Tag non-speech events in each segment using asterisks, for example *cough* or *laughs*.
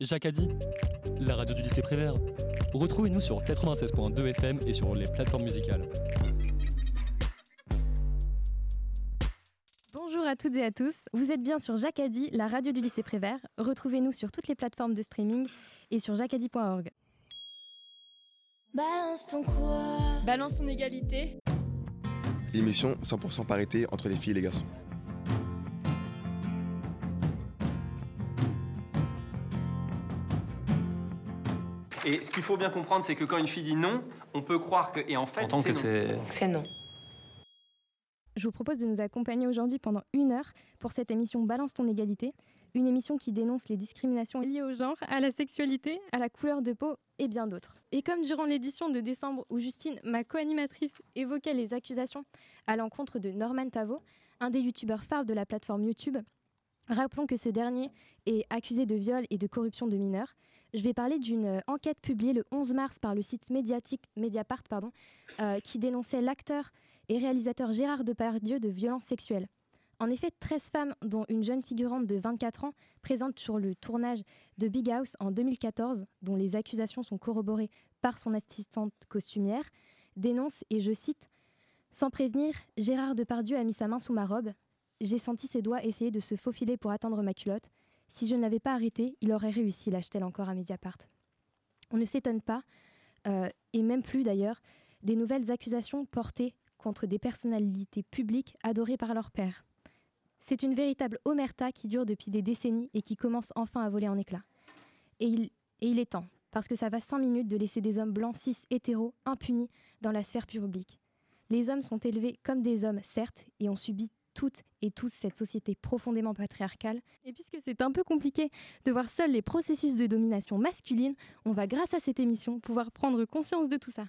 Jacques a dit, la radio du lycée Prévert. Retrouvez-nous sur 96.2 FM et sur les plateformes musicales. Bonjour à toutes et à tous, vous êtes bien sur Jacadi, la radio du lycée Prévert. Retrouvez-nous sur toutes les plateformes de streaming et sur jacadi.org. Balance ton quoi? Balance ton égalité. L'émission 100% parité entre les filles et les garçons. Et ce qu'il faut bien comprendre, c'est que quand une fille dit non, on peut croire que. Et en fait, c'est non. non. Je vous propose de nous accompagner aujourd'hui pendant une heure pour cette émission Balance ton égalité, une émission qui dénonce les discriminations liées au genre, à la sexualité, à la couleur de peau et bien d'autres. Et comme durant l'édition de décembre où Justine, ma co-animatrice, évoquait les accusations à l'encontre de Norman Tavo, un des youtubeurs phares de la plateforme YouTube, rappelons que ce dernier est accusé de viol et de corruption de mineurs. Je vais parler d'une euh, enquête publiée le 11 mars par le site médiatique Mediapart euh, qui dénonçait l'acteur et réalisateur Gérard Depardieu de violences sexuelles. En effet, 13 femmes, dont une jeune figurante de 24 ans, présente sur le tournage de Big House en 2014, dont les accusations sont corroborées par son assistante costumière, dénoncent, et je cite, Sans prévenir, Gérard Depardieu a mis sa main sous ma robe. J'ai senti ses doigts essayer de se faufiler pour atteindre ma culotte. Si je ne l'avais pas arrêté, il aurait réussi, lâche-t-elle encore à Mediapart. On ne s'étonne pas, euh, et même plus d'ailleurs, des nouvelles accusations portées contre des personnalités publiques adorées par leur père. C'est une véritable omerta qui dure depuis des décennies et qui commence enfin à voler en éclats. Et il, et il est temps, parce que ça va cinq minutes de laisser des hommes blancs, cis, hétéros, impunis dans la sphère publique. Les hommes sont élevés comme des hommes, certes, et ont subi toutes et tous cette société profondément patriarcale. Et puisque c'est un peu compliqué de voir seuls les processus de domination masculine, on va, grâce à cette émission, pouvoir prendre conscience de tout ça.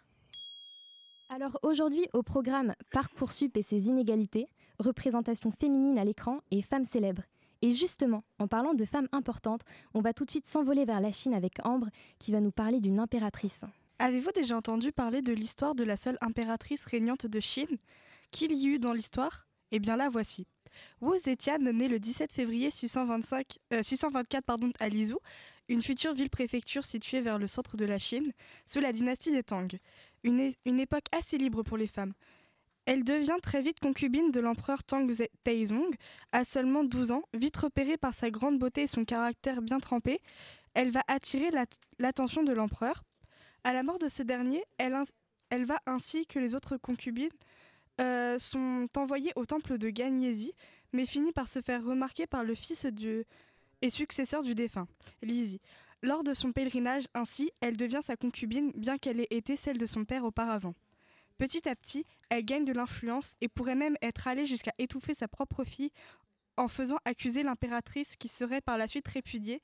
Alors aujourd'hui, au programme Parcoursup et ses inégalités, représentation féminine à l'écran et femmes célèbres. Et justement, en parlant de femmes importantes, on va tout de suite s'envoler vers la Chine avec Ambre, qui va nous parler d'une impératrice. Avez-vous déjà entendu parler de l'histoire de la seule impératrice régnante de Chine Qu'il y eut dans l'histoire? Eh bien la voici. Wu Zetian naît le 17 février 625, euh, 624 pardon, à Lizhou, une future ville-préfecture située vers le centre de la Chine, sous la dynastie des Tang. Une, époque assez libre pour les femmes. Elle devient très vite concubine de l'empereur Tang Taizong, à seulement 12 ans, vite repérée par sa grande beauté et son caractère bien trempé. Elle va attirer l'at- l'attention de l'empereur. À la mort de ce dernier, elle va ainsi que les autres concubines euh, sont envoyées au temple de Ganyesi, mais finit par se faire remarquer par le fils du et successeur du défunt, Lizzie. Lors de son pèlerinage, ainsi, elle devient sa concubine, bien qu'elle ait été celle de son père auparavant. Petit à petit, elle gagne de l'influence et pourrait même être allée jusqu'à étouffer sa propre fille en faisant accuser l'impératrice qui serait par la suite répudiée,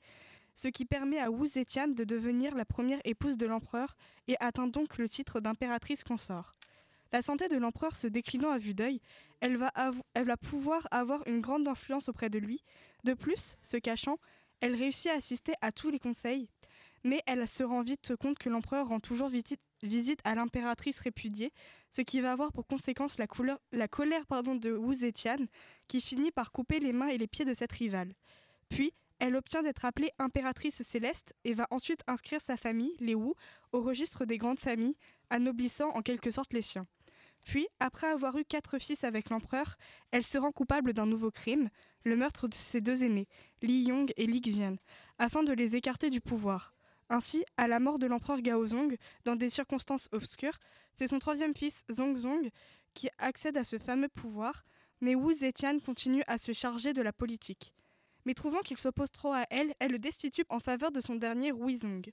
ce qui permet à Wu Zetian de devenir la première épouse de l'empereur et atteint donc le titre d'impératrice consort. La santé de l'empereur se déclinant à vue d'œil, elle va, pouvoir avoir une grande influence auprès de lui. De plus, se cachant, elle réussit à assister à tous les conseils, mais elle se rend vite compte que l'empereur rend toujours visite à l'impératrice répudiée, ce qui va avoir pour conséquence la, colère de Wu Zetian, qui finit par couper les mains et les pieds de cette rivale. Puis, elle obtient d'être appelée impératrice céleste et va ensuite inscrire sa famille, les Wu, au registre des grandes familles, anoblissant en quelque sorte les siens. Puis, après avoir eu quatre fils avec l'empereur, elle se rend coupable d'un nouveau crime, le meurtre de ses deux aînés, Li Yong et Li Xian, afin de les écarter du pouvoir. Ainsi, à la mort de l'empereur Gaozong, dans des circonstances obscures, c'est son troisième fils, Zongzong, qui accède à ce fameux pouvoir, mais Wu Zetian continue à se charger de la politique. Mais trouvant qu'il s'oppose trop à elle, elle le destitue en faveur de son dernier Huizong.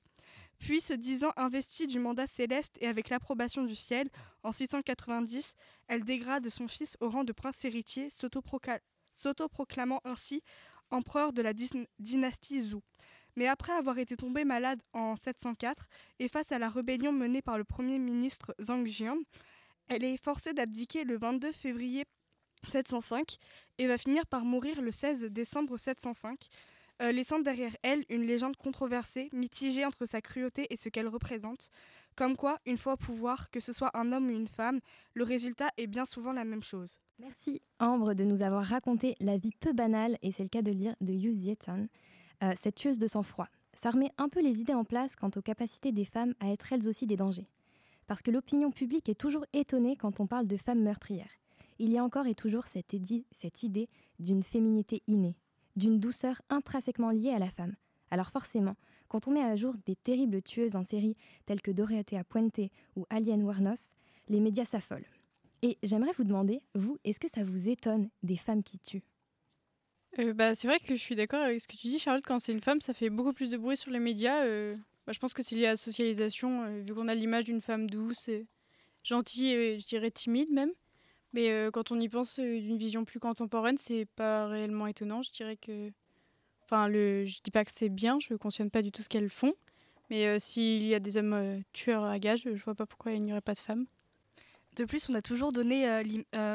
Puis, se disant investie du mandat céleste et avec l'approbation du ciel, en 690, elle dégrade son fils au rang de prince héritier, s'autoproclamant ainsi empereur de la dyn- dynastie Zhou. Mais après avoir été tombée malade en 704 et face à la rébellion menée par le premier ministre Zhang Jian, elle est forcée d'abdiquer le 22 février 705 et va finir par mourir le 16 décembre 705, euh, laissant derrière elle une légende controversée, mitigée entre sa cruauté et ce qu'elle représente. Comme quoi, une fois au pouvoir, que ce soit un homme ou une femme, le résultat est bien souvent la même chose. Merci Ambre de nous avoir raconté la vie peu banale, et c'est le cas de le dire, de Yu Zietan, euh, cette tueuse de sang-froid. ça remet un peu les idées en place quant aux capacités des femmes à être elles aussi des dangers. Parce que l'opinion publique est toujours étonnée quand on parle de femmes meurtrières. Il y a encore et toujours cette idée d'une féminité innée, d'une douceur intrinsèquement liée à la femme. Alors forcément, quand on met à jour des terribles tueuses en série telles que Dorothea Puente ou Alien Warnos, les médias s'affolent. Et j'aimerais vous demander, vous, est-ce que ça vous étonne des femmes qui tuent? Euh, bah, C'est vrai que je suis d'accord avec ce que tu dis, Charlotte. Quand c'est une femme, ça fait beaucoup plus de bruit sur les médias. Euh, bah, je pense que c'est lié à la socialisation, euh, vu qu'on a l'image d'une femme douce, gentille et je dirais timide même. Mais quand on y pense d'une vision plus contemporaine, c'est pas réellement étonnant. Je dirais que. Enfin, je dis pas que c'est bien, je ne cautionne pas du tout ce qu'elles font. Mais s'il y a des hommes tueurs à gages, je vois pas pourquoi il n'y aurait pas de femmes. De plus, on a toujours donné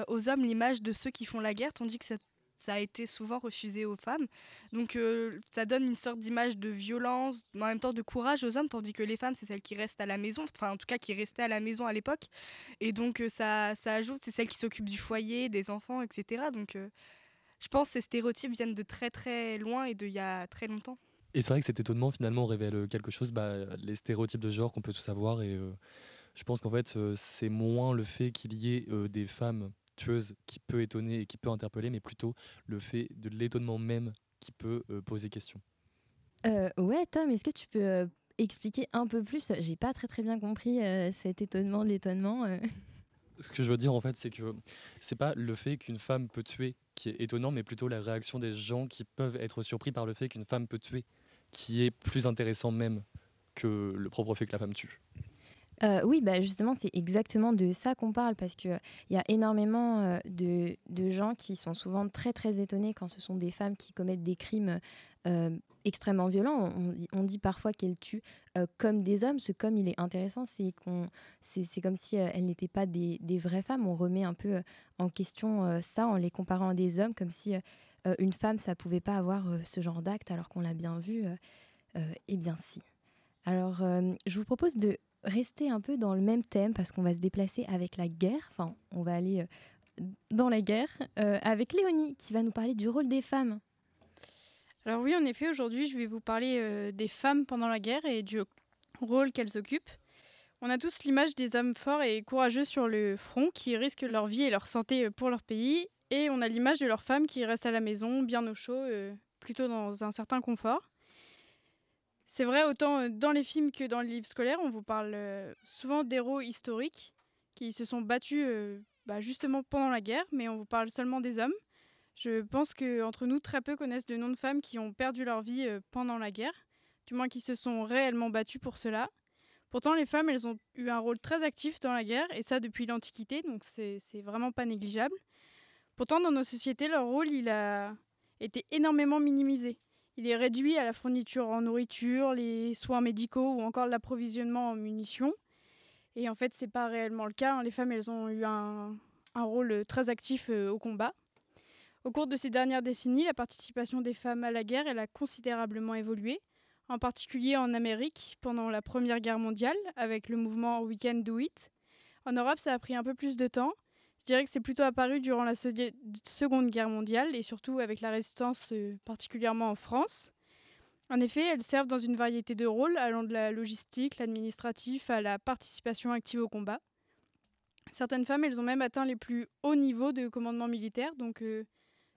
aux hommes l'image de ceux qui font la guerre, tandis que cette ça a été souvent refusé aux femmes. Donc euh, ça donne une sorte d'image de violence, en même temps de courage aux hommes, tandis que les femmes, c'est celles qui restent à la maison, enfin en tout cas qui restaient à la maison à l'époque. Et donc euh, ça, ça ajoute, c'est celles qui s'occupent du foyer, des enfants, etc. Donc euh, je pense que ces stéréotypes viennent de très très loin et d'il y a très longtemps. Et c'est vrai que cet étonnement finalement révèle quelque chose, bah, les stéréotypes de genre qu'on peut tout savoir. Et je pense qu'en fait, c'est moins le fait qu'il y ait des femmes qui peut étonner et qui peut interpeller, mais plutôt le fait de l'étonnement même qui peut euh, poser question. Euh, ouais, Tom, est-ce que tu peux euh, expliquer un peu plus? J'ai pas très très bien compris cet étonnement, l'étonnement. Ce que je veux dire en fait, c'est que c'est pas le fait qu'une femme peut tuer qui est étonnant, mais plutôt la réaction des gens qui peuvent être surpris par le fait qu'une femme peut tuer, qui est plus intéressant même que le propre fait que la femme tue. Euh, oui, bah justement, c'est exactement de ça qu'on parle parce qu'il y a énormément euh, de, de, gens qui sont souvent très très étonnés quand ce sont des femmes qui commettent des crimes euh, extrêmement violents. On, on dit parfois qu'elles tuent comme des hommes. Ce comme il est intéressant, c'est qu'on, c'est, comme si elles n'étaient pas des, des, vraies femmes. On remet un peu en question ça en les comparant à des hommes, comme si une femme, ça pouvait pas avoir ce genre d'acte alors qu'on l'a bien vu. eh bien si. Alors, je vous propose de rester un peu dans le même thème parce qu'on va se déplacer avec la guerre. Enfin, on va aller euh, dans la guerre euh, avec Léonie qui va nous parler du rôle des femmes. Alors oui, en effet, aujourd'hui, je vais vous parler euh, des femmes pendant la guerre et du rôle qu'elles occupent. On a tous l'image des hommes forts et courageux sur le front qui risquent leur vie et leur santé pour leur pays. Et on a l'image de leurs femmes qui restent à la maison, bien au chaud, plutôt dans un certain confort. C'est vrai, autant euh, dans les films que dans les livres scolaires, on vous parle euh, souvent d'héros historiques qui se sont battus euh, bah, justement pendant la guerre, mais on vous parle seulement des hommes. Je pense qu'entre nous, très peu connaissent de noms de femmes qui ont perdu leur vie pendant la guerre, du moins qui se sont réellement battues pour cela. Pourtant, les femmes, elles ont eu un rôle très actif dans la guerre, et ça depuis l'Antiquité, donc c'est vraiment pas négligeable. Pourtant, dans nos sociétés, leur rôle, il a été énormément minimisé. Il est réduit à la fourniture en nourriture, les soins médicaux ou encore l'approvisionnement en munitions. Et en fait, c'est pas réellement le cas. Hein. Les femmes, elles ont eu un, rôle très actif euh, au combat. Au cours de ces dernières décennies, la participation des femmes à la guerre elle a considérablement évolué, en particulier en Amérique pendant la Première Guerre mondiale avec le mouvement We Can Do It. En Europe, ça a pris un peu plus de temps, je dirais que c'est plutôt apparu durant la Seconde Guerre mondiale et surtout avec la résistance, euh, particulièrement en France. En effet, elles servent dans une variété de rôles, allant de la logistique, l'administratif à la participation active au combat. Certaines femmes, elles ont même atteint les plus hauts niveaux de commandement militaire, donc euh,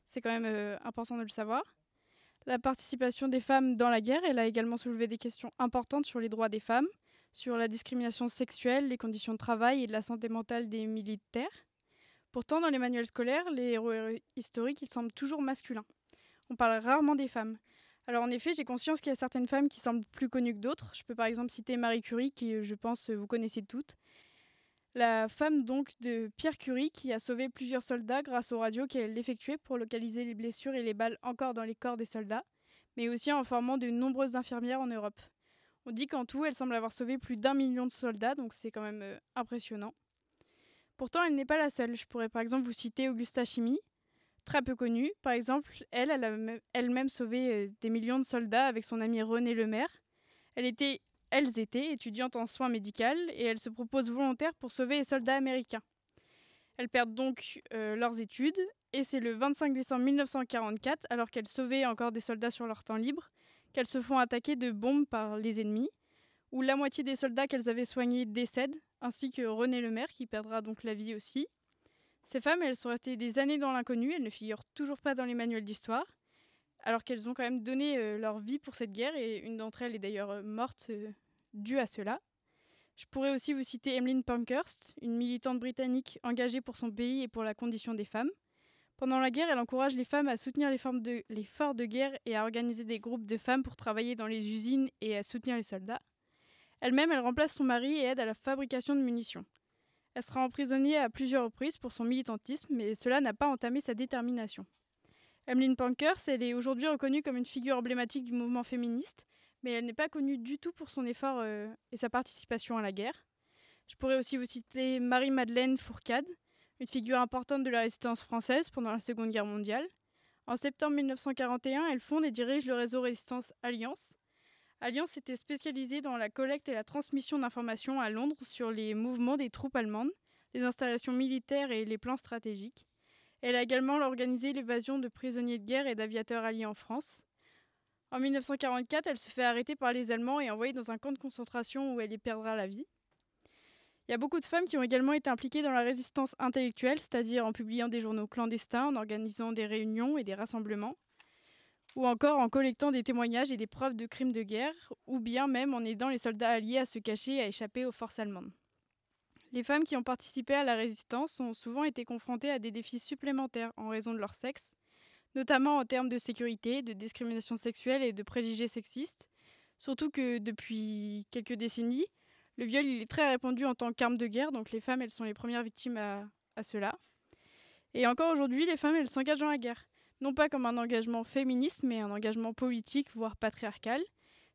c'est quand même euh, important de le savoir. La participation des femmes dans la guerre, elle a également soulevé des questions importantes sur les droits des femmes, sur la discrimination sexuelle, les conditions de travail et de la santé mentale des militaires. Pourtant, dans les manuels scolaires, les héros historiques, ils semblent toujours masculins. On parle rarement des femmes. Alors en effet, j'ai conscience qu'il y a certaines femmes qui semblent plus connues que d'autres. Je peux par exemple citer Marie Curie, qui je pense vous connaissez toutes. La femme donc de Pierre Curie qui a sauvé plusieurs soldats grâce aux radios qu'elle effectuait pour localiser les blessures et les balles encore dans les corps des soldats, mais aussi en formant de nombreuses infirmières en Europe. On dit qu'en tout, elle semble avoir sauvé plus d'un million de soldats, donc c'est quand même euh, impressionnant. Pourtant, elle n'est pas la seule. Je pourrais par exemple vous citer Augusta Chimie, très peu connue. Par exemple, elle, a elle-même sauvé euh, des millions de soldats avec son ami René Lemaire. Elle était, elles étaient étudiantes en soins médicaux et elles se proposent volontaires pour sauver les soldats américains. Elles perdent donc euh, leurs études et c'est le 25 décembre 1944, alors qu'elles sauvaient encore des soldats sur leur temps libre, qu'elles se font attaquer de bombes par les ennemis, où la moitié des soldats qu'elles avaient soignés décèdent, ainsi que René Lemaire qui perdra donc la vie aussi. Ces femmes, elles sont restées des années dans l'inconnu, elles ne figurent toujours pas dans les manuels d'histoire, alors qu'elles ont quand même donné euh, leur vie pour cette guerre, et une d'entre elles est d'ailleurs euh, morte euh, due à cela. Je pourrais aussi vous citer Emmeline Pankhurst, une militante britannique engagée pour son pays et pour la condition des femmes. Pendant la guerre, elle encourage les femmes à soutenir les, de, les forts de guerre et à organiser des groupes de femmes pour travailler dans les usines et à soutenir les soldats. Elle-même, elle remplace son mari et aide à la fabrication de munitions. Elle sera emprisonnée à plusieurs reprises pour son militantisme, mais cela n'a pas entamé sa détermination. Emmeline Pankhurst, elle est aujourd'hui reconnue comme une figure emblématique du mouvement féministe, mais elle n'est pas connue du tout pour son effort euh, et sa participation à la guerre. Je pourrais aussi vous citer Marie-Madeleine Fourcade, une figure importante de la résistance française pendant la Seconde Guerre mondiale. En septembre 1941, elle fonde et dirige le réseau Résistance Alliance. Alliance était spécialisée dans la collecte et la transmission d'informations à Londres sur les mouvements des troupes allemandes, les installations militaires et les plans stratégiques. Elle a également organisé l'évasion de prisonniers de guerre et d'aviateurs alliés en France. En 1944, elle se fait arrêter par les Allemands et envoyée dans un camp de concentration où elle y perdra la vie. Il y a beaucoup de femmes qui ont également été impliquées dans la résistance intellectuelle, c'est-à-dire en publiant des journaux clandestins, en organisant des réunions et des rassemblements, ou encore en collectant des témoignages et des preuves de crimes de guerre, ou bien même en aidant les soldats alliés à se cacher et à échapper aux forces allemandes. Les femmes qui ont participé à la résistance ont souvent été confrontées à des défis supplémentaires en raison de leur sexe, notamment en termes de sécurité, de discrimination sexuelle et de préjugés sexistes. Surtout que depuis quelques décennies, le viol il est très répandu en tant qu'arme de guerre, donc les femmes elles sont les premières victimes à, à cela. Et encore aujourd'hui, les femmes elles s'engagent dans la guerre, non pas comme un engagement féministe, mais un engagement politique, voire patriarcal.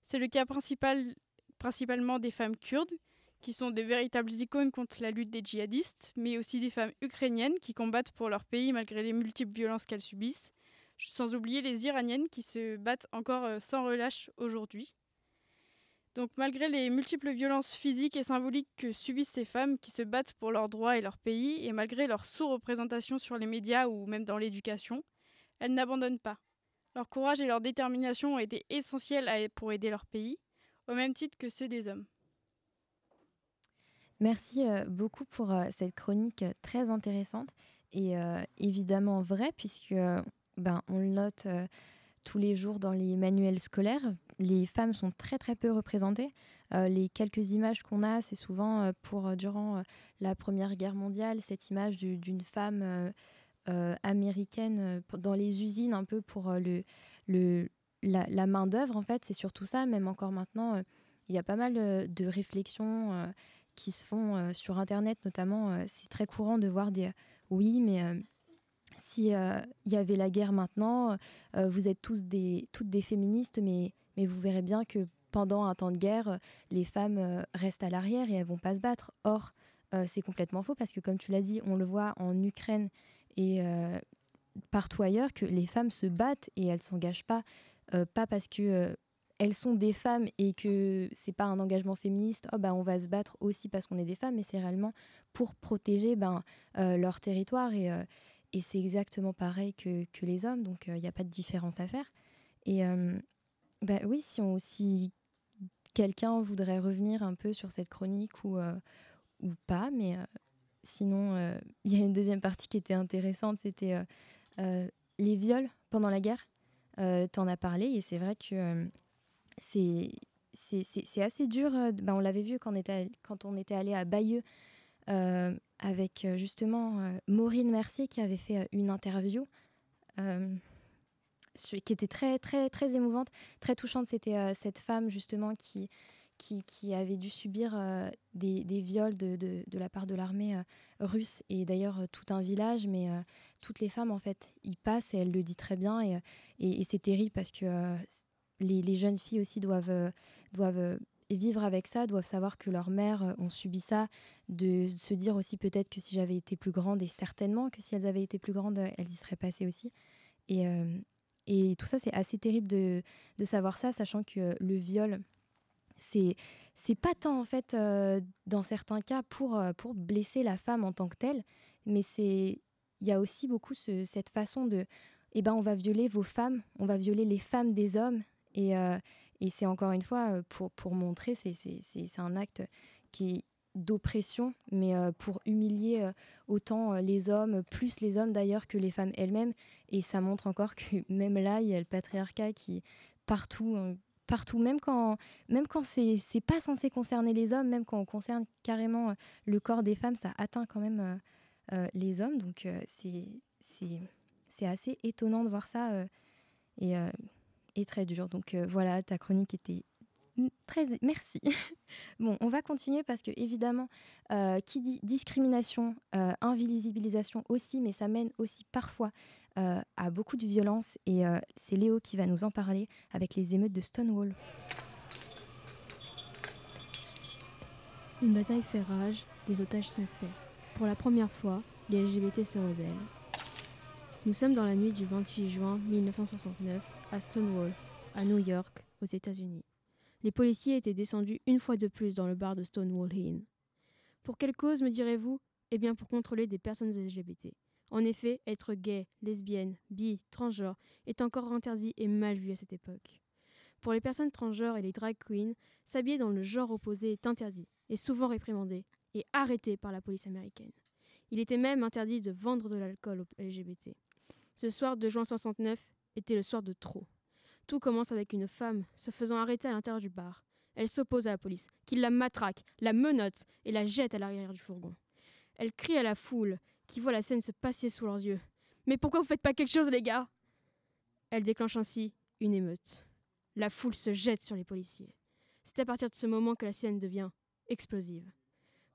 C'est le cas principal, principalement des femmes kurdes, qui sont de véritables icônes contre la lutte des djihadistes, mais aussi des femmes ukrainiennes qui combattent pour leur pays malgré les multiples violences qu'elles subissent, sans oublier les Iraniennes qui se battent encore euh, sans relâche aujourd'hui. Donc malgré les multiples violences physiques et symboliques que subissent ces femmes qui se battent pour leurs droits et leur pays, et malgré leur sous-représentation sur les médias ou même dans l'éducation, elles n'abandonnent pas. Leur courage et leur détermination ont été essentiels pour aider leur pays, au même titre que ceux des hommes. Merci euh, beaucoup pour euh, cette chronique très intéressante et évidemment vraie, puisque ben, on le note euh, tous les jours dans les manuels scolaires. Les femmes sont très très peu représentées. Euh, les quelques images qu'on a, c'est souvent euh, pour durant la Première Guerre mondiale, cette image d'une femme américaine dans les usines, un peu pour le, le, la, main d'œuvre. En fait, c'est surtout ça. Même encore maintenant, il y a pas mal de réflexions qui se font sur Internet, notamment. c'est très courant de voir des oui, mais si euh, il y avait la guerre maintenant, euh, vous êtes tous des, toutes des féministes, mais, mais vous verrez bien que pendant un temps de guerre, les femmes euh, restent à l'arrière et elles vont pas se battre. Or, c'est complètement faux parce que, comme tu l'as dit, on le voit en Ukraine et partout ailleurs que les femmes se battent et elles s'engagent pas, pas parce que elles sont des femmes et que c'est pas un engagement féministe, oh, bah, on va se battre aussi parce qu'on est des femmes, mais c'est réellement pour protéger ben, leur territoire et, c'est exactement pareil que, que, les hommes, donc il euh, n'y a pas de différence à faire. Et euh, bah, oui, si, si quelqu'un voudrait revenir un peu sur cette chronique ou, euh, ou pas, mais sinon, il y a une deuxième partie qui était intéressante, c'était les viols pendant la guerre. tu en as parlé et c'est vrai que c'est c'est assez dur. Ben, on l'avait vu quand on était, quand on était allé à Bayeux avec euh, justement euh, Maureen Mercier qui avait fait euh, une interview qui était très très très émouvante, très touchante. C'était cette femme justement qui qui, qui, avait dû subir des, des, viols de, la part de l'armée russe. Et d'ailleurs tout un village, mais toutes les femmes en fait y passent et elle le dit très bien. Et, c'est terrible parce que les, jeunes filles aussi doivent, doivent vivre avec ça, doivent savoir que leurs mères euh, ont subi ça, de se dire aussi peut-être que si j'avais été plus grande, et certainement que si elles avaient été plus grandes, elles y seraient passées aussi. Et, euh, tout ça, c'est assez terrible de, savoir ça, sachant que le viol, c'est c'est pas tant en fait euh, dans certains cas pour, pour blesser la femme en tant que telle, mais c'est il y a aussi beaucoup cette façon de eh ben on va violer vos femmes, on va violer les femmes des hommes Et, et c'est encore une fois pour, pour montrer, c'est un acte qui est d'oppression, mais pour humilier autant les hommes, plus les hommes d'ailleurs que les femmes elles-mêmes. Et ça montre encore que même là, il y a le patriarcat qui partout partout, même quand, même quand c'est, c'est pas censé concerner les hommes, même quand on concerne carrément le corps des femmes, ça atteint quand même les hommes. Donc c'est, c'est, c'est assez étonnant de voir ça et, et, très dur. Donc voilà, ta chronique était Très, merci. *laughs* bon, on va continuer parce que évidemment, euh, qui dit discrimination, euh, invisibilisation aussi, mais ça mène aussi parfois euh, à beaucoup de violence. Et c'est Léo qui va nous en parler avec les émeutes de Stonewall. Une bataille fait rage, des otages sont faits. Pour la première fois, les LGBT se rebellent. Nous sommes dans la nuit du 28 juin 1969 à Stonewall, à New York, aux États-Unis les policiers étaient descendus une fois de plus dans le bar de Stonewall Inn. Pour quelle cause, me direz-vous? Eh bien pour contrôler des personnes LGBT. En effet, être gay, lesbienne, bi, transgenre est encore interdit et mal vu à cette époque. Pour les personnes transgenres et les drag queens, s'habiller dans le genre opposé est interdit, et souvent réprimandé, et arrêté par la police américaine. Il était même interdit de vendre de l'alcool aux LGBT. Ce soir de juin 69 était le soir de trop. Tout commence avec une femme se faisant arrêter à l'intérieur du bar. Elle s'oppose à la police, qui la matraque, la menotte et la jette à l'arrière du fourgon. Elle crie à la foule, qui voit la scène se passer sous leurs yeux. Mais pourquoi vous faites pas quelque chose, les gars? Elle déclenche ainsi une émeute. La foule se jette sur les policiers. C'est à partir de ce moment que la scène devient explosive.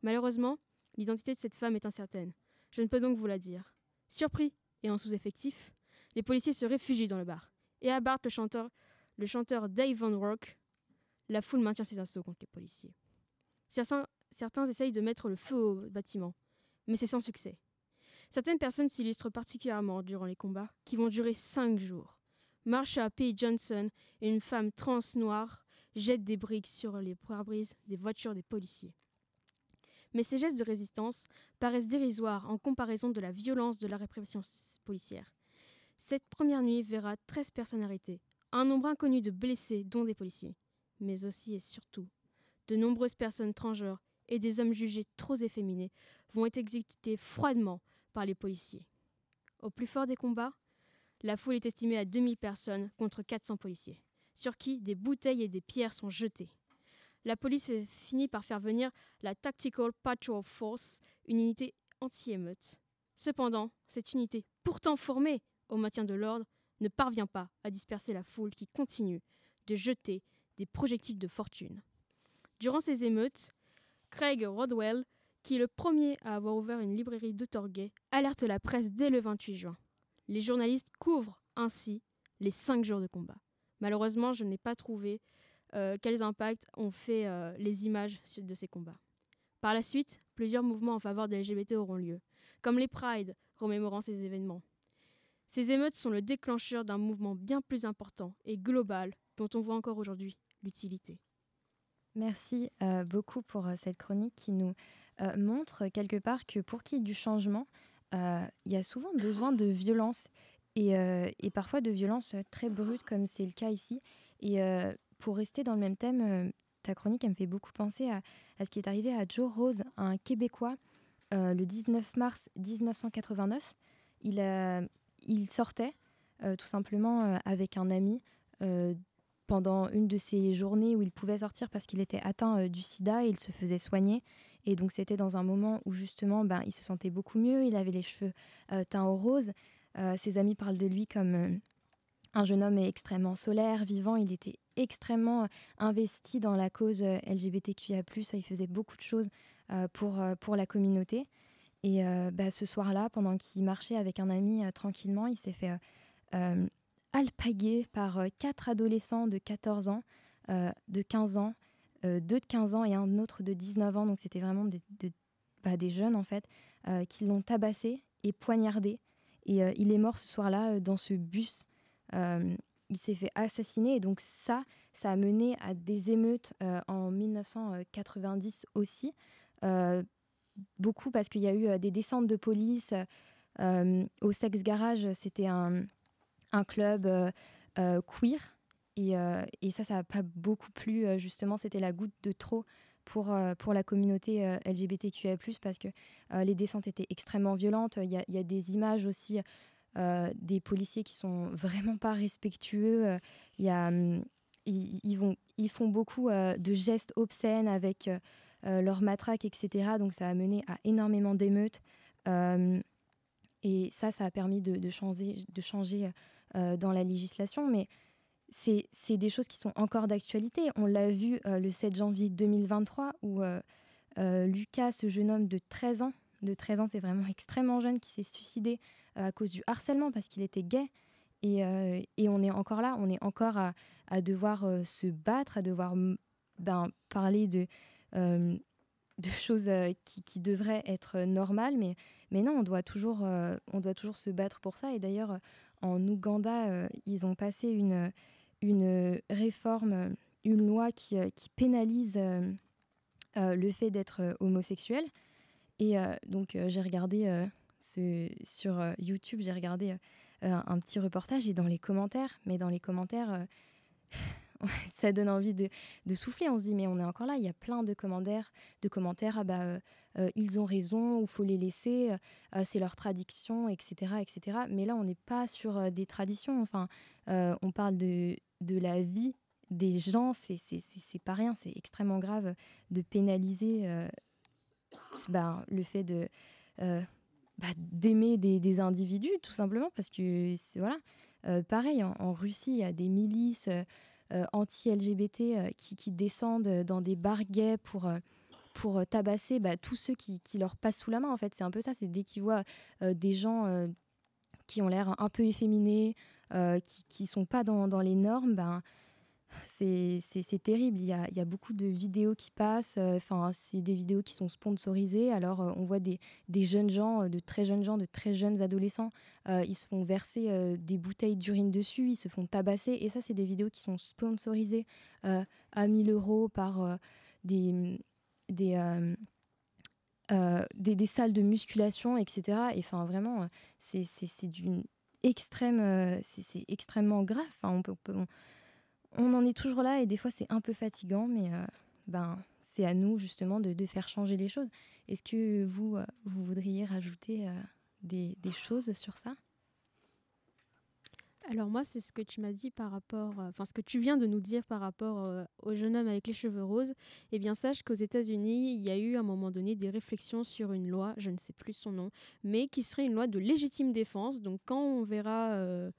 Malheureusement, l'identité de cette femme est incertaine. Je ne peux donc vous la dire. Surpris et en sous-effectif, les policiers se réfugient dans le bar et abattent le chanteur, le chanteur Dave Van Rock. La foule maintient ses assauts contre les policiers. Certains essayent de mettre le feu au bâtiment, mais c'est sans succès. Certaines personnes s'illustrent particulièrement durant les combats, qui vont durer cinq jours. Marsha P. Johnson une femme trans noire jettent des briques sur les pare-brises des voitures des policiers. Mais ces gestes de résistance paraissent dérisoires en comparaison de la violence de la répression policière. Cette première nuit verra 13 personnes arrêtées, un nombre inconnu de blessés, dont des policiers, mais aussi et surtout de nombreuses personnes transgenres et des hommes jugés trop efféminés vont être exécutés froidement par les policiers. Au plus fort des combats, la foule est estimée à 2000 personnes contre 400 policiers, sur qui des bouteilles et des pierres sont jetées. La police finit par faire venir la Tactical Patrol Force, une unité anti-émeute. Cependant, cette unité, pourtant formée au maintien de l'ordre ne parvient pas à disperser la foule qui continue de jeter des projectiles de fortune. Durant ces émeutes, Craig Rodwell, qui est le premier à avoir ouvert une librairie de alerte la presse dès le 28 juin. Les journalistes couvrent ainsi les cinq jours de combat. Malheureusement, je n'ai pas trouvé euh, quels impacts ont fait euh, les images de ces combats. Par la suite, plusieurs mouvements en faveur des LGBT auront lieu, comme les Pride remémorant ces événements, ces émeutes sont le déclencheur d'un mouvement bien plus important et global dont on voit encore aujourd'hui l'utilité. Merci euh, beaucoup pour cette chronique qui nous euh, montre quelque part que pour qu'il y ait du changement, il y a souvent besoin de violence et, et parfois de violence très brute comme c'est le cas ici. Et pour rester dans le même thème, ta chronique elle me fait beaucoup penser à, ce qui est arrivé à Joe Rose, un Québécois, le 19 mars 1989. Il sortait euh, tout simplement euh, avec un ami euh, pendant une de ces journées où il pouvait sortir parce qu'il était atteint du sida et il se faisait soigner. Et donc c'était dans un moment où justement ben, il se sentait beaucoup mieux, il avait les cheveux teints au rose. ses amis parlent de lui comme un jeune homme extrêmement solaire, vivant. Il était extrêmement investi dans la cause LGBTQIA. Il faisait beaucoup de choses pour, pour la communauté. Et euh, bah, ce soir-là, pendant qu'il marchait avec un ami euh, tranquillement, il s'est fait euh, alpaguer par quatre adolescents de 14 ans, de 15 ans, deux de 15 ans et un autre de 19 ans. Donc c'était vraiment des, bah, des, jeunes en fait qui l'ont tabassé et poignardé. Et il est mort ce soir-là dans ce bus. il s'est fait assassiner et donc ça, ça a mené à des émeutes en 1990 aussi beaucoup parce qu'il y a eu euh, des descentes de police euh, au Sex Garage. C'était un, club euh, queer Et, et ça, ça n'a pas beaucoup plu. justement, c'était la goutte de trop pour, pour la communauté LGBTQIA, parce que les descentes étaient extrêmement violentes. Il y y a, des images aussi des policiers qui sont vraiment pas respectueux. Il y a. Hum, ils, vont, ils font beaucoup de gestes obscènes avec leur matraque, etc. Donc ça a mené à énormément d'émeutes. et ça, ça a permis de, de changer, de changer dans la législation. Mais c'est des choses qui sont encore d'actualité. On l'a vu euh, le 7 janvier 2023 où euh, euh, Lucas, ce jeune homme de 13 ans, de 13 ans, c'est vraiment *laughs* extrêmement jeune, qui s'est suicidé à cause du harcèlement parce qu'il était gay. Et, on est encore là, on est encore à, devoir se battre, à devoir ben, parler de, de choses qui, devraient être normales. Mais, mais non, on doit, toujours, on doit toujours se battre pour ça. Et d'ailleurs, en Ouganda, ils ont passé une une réforme, une loi qui, euh, pénalise euh, euh, le fait d'être homosexuel. Et donc j'ai regardé sur YouTube, j'ai regardé un petit reportage et dans les commentaires, mais dans les commentaires, *laughs* ça donne envie de, souffler. On se dit, mais on est encore là. Il y a plein de commentaires, de commentaires. Ah bah, ils ont raison, ou faut les laisser. c'est leur tradition, etc., etc. Mais là, on n'est pas sur des traditions. Enfin, on parle de de la vie des gens, c'est pas rien, c'est extrêmement grave de pénaliser euh, ben, le fait de euh, bah, d'aimer des, individus, tout simplement, parce que voilà. Euh, pareil, en, Russie, il y a des milices anti-LGBT qui, descendent dans des bars gays pour pour tabasser bah, tous ceux qui, leur passent sous la main. En fait, c'est un peu ça. C'est dès qu'ils voient des gens qui ont l'air un peu efféminés, euh, qui ne sont pas dans, dans, les normes, ben, c'est terrible. Il y, a, il y, a, beaucoup de vidéos qui passent. Euh, enfin, c'est des vidéos qui sont sponsorisées. Alors, euh, on voit des, des, jeunes gens, de très jeunes gens, de très jeunes adolescents. ils se font verser des bouteilles d'urine dessus. Ils se font tabasser. Et ça, c'est des vidéos qui sont sponsorisées à 1000 euros par des des, des, salles de musculation, etc. Et enfin, vraiment, c'est d'une extrême, euh, c'est extrêmement grave. On, en est toujours là et des fois c'est un peu fatigant, mais euh, ben, c'est à nous justement de, faire changer les choses. Est-ce que vous, euh, vous voudriez rajouter des, choses sur ça? Alors moi, c'est ce que tu m'as dit par rapport, euh, enfin ce que tu viens de nous dire par rapport euh, au jeune homme avec les cheveux roses. Eh bien, sache qu'aux États-Unis, il y a eu à un moment donné des réflexions sur une loi, je ne sais plus son nom, mais qui serait une loi de légitime défense. Donc quand on verra, euh,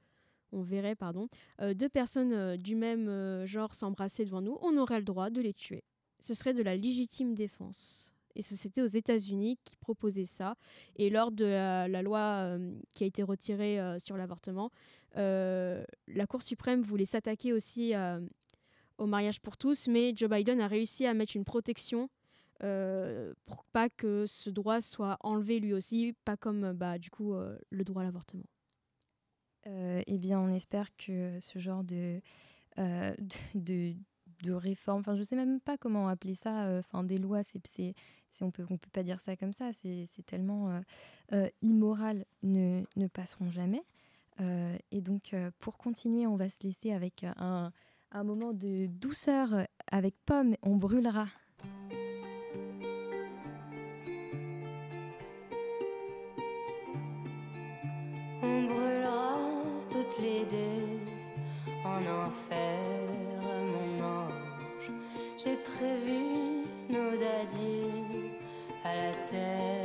on verrait pardon, deux personnes du même genre s'embrasser devant nous, on aurait le droit de les tuer. Ce serait de la légitime défense. Et c'était aux États-Unis qui proposait ça. Et lors de la, loi qui a été retirée sur l'avortement, euh, la Cour suprême voulait s'attaquer aussi euh, au mariage pour tous, mais Joe Biden a réussi à mettre une protection euh, pour pas que ce droit soit enlevé lui aussi, pas comme bah, du coup le droit à l'avortement. eh bien, on espère que ce genre de, de, de, réforme, enfin, je sais même pas comment appeler ça, enfin, des lois, c'est, on peut, peut pas dire ça comme ça, c'est, tellement immoral, ne, passeront jamais. Euh, et donc, euh, pour continuer, on va se laisser avec euh, un, un moment de douceur avec Pomme. On brûlera. On brûlera toutes les deux en enfer, mon ange. J'ai prévu à la terre,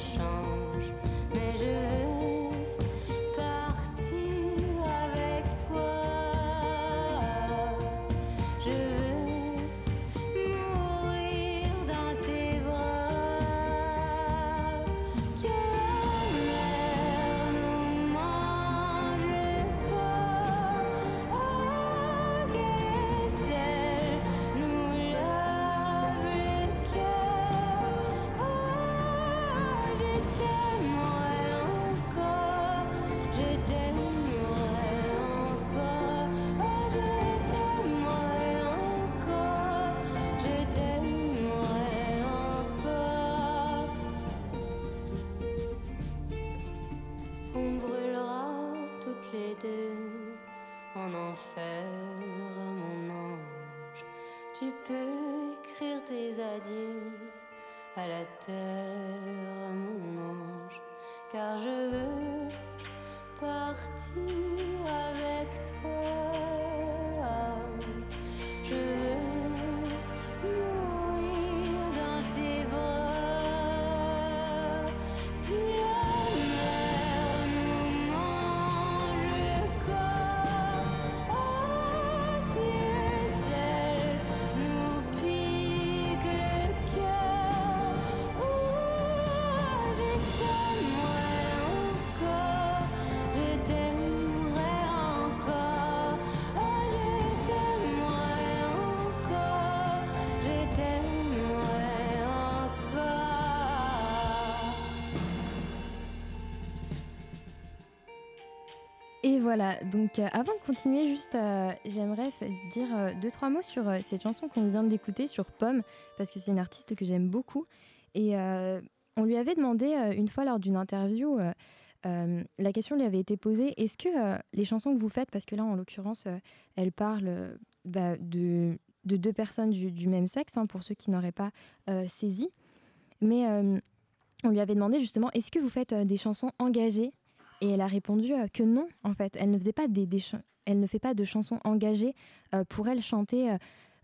pour Et voilà, donc euh, avant de continuer, juste euh, j'aimerais dire euh, deux, trois mots sur cette chanson qu'on vient d'écouter, sur Pomme, parce que c'est une artiste que j'aime beaucoup. Et on lui avait demandé une fois lors d'une interview, la question lui avait été posée, est-ce que les chansons que vous faites, parce que là en l'occurrence, elle parle bah, de, de deux personnes du, même sexe, hein, pour ceux qui n'auraient pas saisi, mais on lui avait demandé justement, est-ce que vous faites des chansons engagées et elle a répondu euh, que non, en fait. Elle ne, faisait pas des, elle ne fait pas de chansons engagées. Euh, pour elle, chanter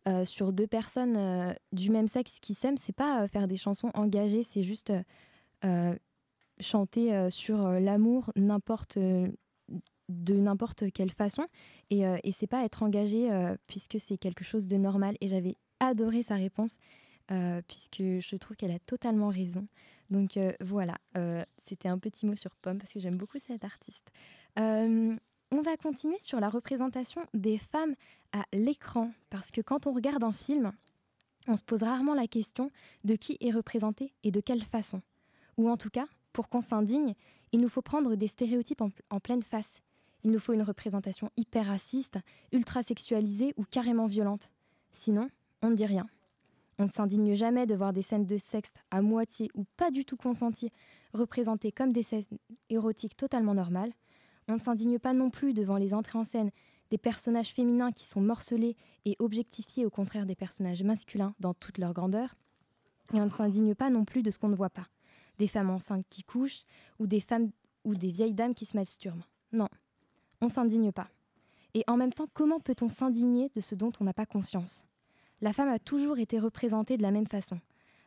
euh, sur deux personnes du même sexe qui s'aiment, c'est pas faire des chansons engagées, c'est juste chanter sur l'amour n'importe de n'importe quelle façon. Et, et c'est pas être engagé puisque c'est quelque chose de normal. Et j'avais adoré sa réponse puisque je trouve qu'elle a totalement raison. Donc euh, voilà, euh, c'était un petit mot sur Pomme parce que j'aime beaucoup cette artiste. Euh, on va continuer sur la représentation des femmes à l'écran parce que quand on regarde un film, on se pose rarement la question de qui est représenté et de quelle façon. Ou en tout cas, pour qu'on s'indigne, il nous faut prendre des stéréotypes en, en pleine face. Il nous faut une représentation hyper raciste, ultra sexualisée ou carrément violente. Sinon, on ne dit rien. On ne s'indigne jamais de voir des scènes de sexe à moitié ou pas du tout consenties représentées comme des scènes érotiques totalement normales. On ne s'indigne pas non plus devant les entrées en scène des personnages féminins qui sont morcelés et objectifiés au contraire des personnages masculins dans toute leur grandeur. Et on ne s'indigne pas non plus de ce qu'on ne voit pas. Des femmes enceintes qui couchent ou des femmes ou des vieilles dames qui se masturbent. Non, on s'indigne pas. Et en même temps, comment peut-on s'indigner de ce dont on n'a pas conscience? La femme a toujours été représentée de la même façon.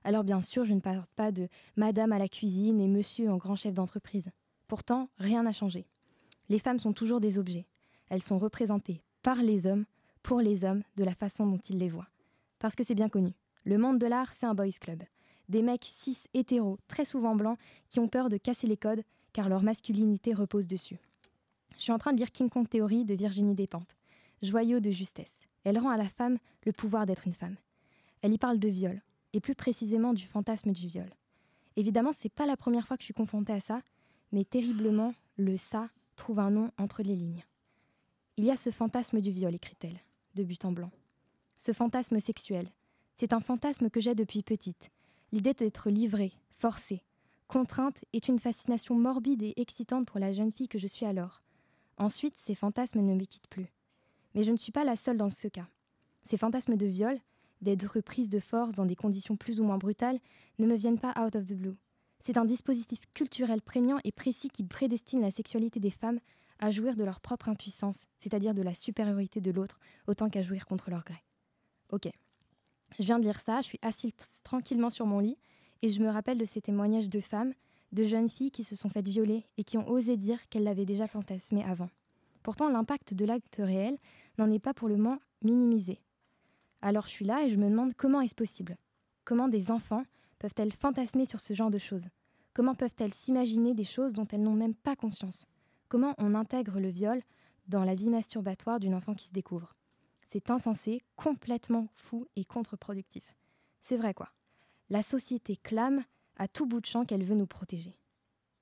Alors bien sûr, je ne parle pas de madame à la cuisine et monsieur en grand chef d'entreprise. Pourtant, rien n'a changé. Les femmes sont toujours des objets. Elles sont représentées par les hommes, pour les hommes, de la façon dont ils les voient. Parce que c'est bien connu. Le monde de l'art, c'est un boys club. Des mecs cis hétéros, très souvent blancs, qui ont peur de casser les codes car leur masculinité repose dessus. Je suis en train de lire King Kong Theory de Virginie Despentes. Joyau de justesse. Elle rend à la femme le pouvoir d'être une femme. Elle y parle de viol, et plus précisément du fantasme du viol. Évidemment, c'est pas la première fois que je suis confrontée à ça, mais terriblement, le ça trouve un nom entre les lignes. Il y a ce fantasme du viol, écrit-elle, de but en blanc. Ce fantasme sexuel, c'est un fantasme que j'ai depuis petite. L'idée d'être livrée, forcée, contrainte est une fascination morbide et excitante pour la jeune fille que je suis alors. Ensuite, ces fantasmes ne me quittent plus. Mais je ne suis pas la seule dans ce cas. Ces fantasmes de viol, d'être reprise de force dans des conditions plus ou moins brutales, ne me viennent pas out of the blue. C'est un dispositif culturel prégnant et précis qui prédestine la sexualité des femmes à jouir de leur propre impuissance, c'est-à-dire de la supériorité de l'autre, autant qu'à jouir contre leur gré. Ok, je viens de lire ça, je suis assise tranquillement sur mon lit, et je me rappelle de ces témoignages de femmes, de jeunes filles qui se sont faites violer et qui ont osé dire qu'elles l'avaient déjà fantasmé avant. Pourtant, l'impact de l'acte réel n'en est pas pour le moins minimisé. Alors je suis là et je me demande comment est-ce possible? Comment des enfants peuvent-elles fantasmer sur ce genre de choses? Comment peuvent-elles s'imaginer des choses dont elles n'ont même pas conscience? Comment on intègre le viol dans la vie masturbatoire d'une enfant qui se découvre? C'est insensé, complètement fou et contre-productif. C'est vrai quoi. La société clame à tout bout de champ qu'elle veut nous protéger.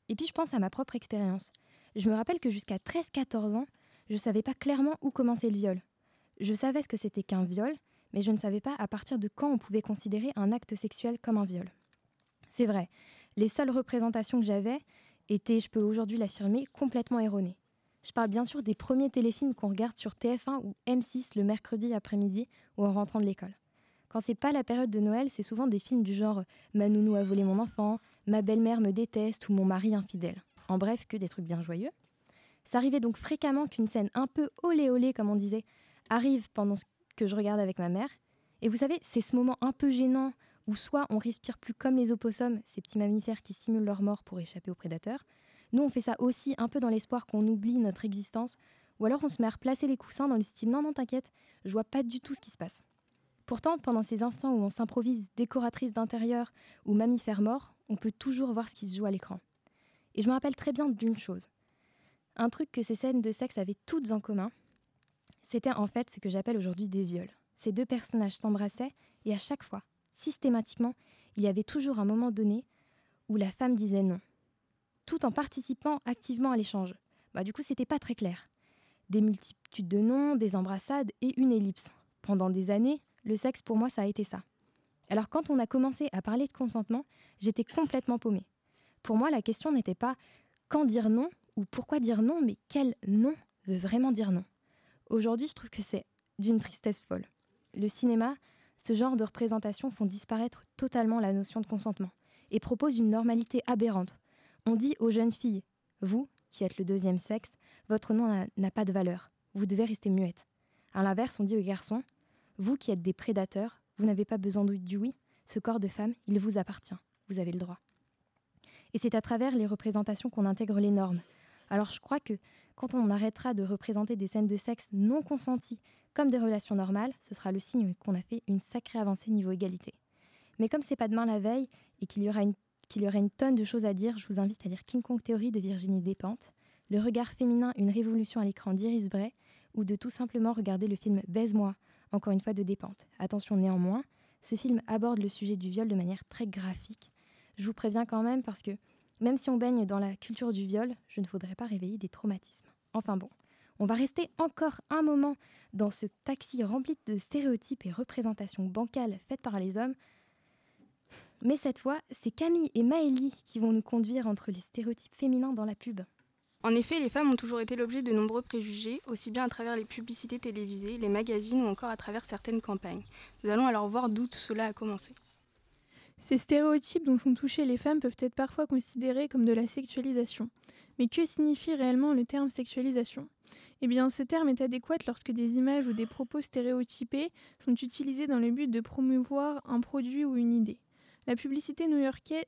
Et puis je pense à ma propre expérience. Je me rappelle que jusqu'à 13-14 ans, je ne savais pas clairement où commençait le viol. Je savais ce que c'était qu'un viol, mais je ne savais pas à partir de quand on pouvait considérer un acte sexuel comme un viol. C'est vrai, les seules représentations que j'avais étaient, je peux aujourd'hui l'affirmer, complètement erronées. Je parle bien sûr des premiers téléfilms qu'on regarde sur TF1 ou M6 le mercredi après-midi ou en rentrant de l'école. Quand c'est pas la période de Noël, c'est souvent des films du genre Ma nounou a volé mon enfant, Ma belle-mère me déteste ou Mon mari infidèle. En bref, que des trucs bien joyeux. Ça arrivait donc fréquemment qu'une scène un peu olé olé, comme on disait, arrive pendant que je regarde avec ma mère. Et vous savez, c'est ce moment un peu gênant où soit on respire plus comme les opossums, ces petits mammifères qui simulent leur mort pour échapper aux prédateurs. Nous, on fait ça aussi un peu dans l'espoir qu'on oublie notre existence, ou alors on se met à replacer les coussins dans le style non, non, t'inquiète, je vois pas du tout ce qui se passe. Pourtant, pendant ces instants où on s'improvise décoratrice d'intérieur ou mammifère mort, on peut toujours voir ce qui se joue à l'écran. Et je me rappelle très bien d'une chose. Un truc que ces scènes de sexe avaient toutes en commun, c'était en fait ce que j'appelle aujourd'hui des viols. Ces deux personnages s'embrassaient et à chaque fois, systématiquement, il y avait toujours un moment donné où la femme disait non, tout en participant activement à l'échange. Bah, du coup, c'était pas très clair. Des multitudes de noms, des embrassades et une ellipse. Pendant des années, le sexe pour moi, ça a été ça. Alors quand on a commencé à parler de consentement, j'étais complètement paumée. Pour moi, la question n'était pas quand dire non ou pourquoi dire non, mais quel non veut vraiment dire non. Aujourd'hui, je trouve que c'est d'une tristesse folle. Le cinéma, ce genre de représentations font disparaître totalement la notion de consentement et proposent une normalité aberrante. On dit aux jeunes filles, vous, qui êtes le deuxième sexe, votre nom n'a pas de valeur, vous devez rester muette. À l'inverse, on dit aux garçons, vous qui êtes des prédateurs, vous n'avez pas besoin du oui, ce corps de femme, il vous appartient, vous avez le droit. Et c'est à travers les représentations qu'on intègre les normes. Alors je crois que quand on arrêtera de représenter des scènes de sexe non consenties comme des relations normales, ce sera le signe qu'on a fait une sacrée avancée niveau égalité. Mais comme c'est pas demain la veille et qu'il y aura une tonne de choses à dire, je vous invite à lire King Kong Theory de Virginie Despentes, Le regard féminin, une révolution à l'écran d'Iris Bray, ou de tout simplement regarder le film Baise-moi, encore une fois de Despentes. Attention néanmoins, ce film aborde le sujet du viol de manière très graphique. Je vous préviens quand même parce que même si on baigne dans la culture du viol, je ne voudrais pas réveiller des traumatismes. Enfin bon, on va rester encore un moment dans ce taxi rempli de stéréotypes et représentations bancales faites par les hommes. Mais cette fois, c'est Camille et Maëlie qui vont nous conduire entre les stéréotypes féminins dans la pub. En effet, les femmes ont toujours été l'objet de nombreux préjugés, aussi bien à travers les publicités télévisées, les magazines ou encore à travers certaines campagnes. Nous allons alors voir d'où tout cela a commencé. Ces stéréotypes dont sont touchées les femmes peuvent être parfois considérés comme de la sexualisation. Mais que signifie réellement le terme sexualisation? Eh bien, ce terme est adéquat lorsque des images ou des propos stéréotypés sont utilisés dans le but de promouvoir un produit ou une idée. La publicité,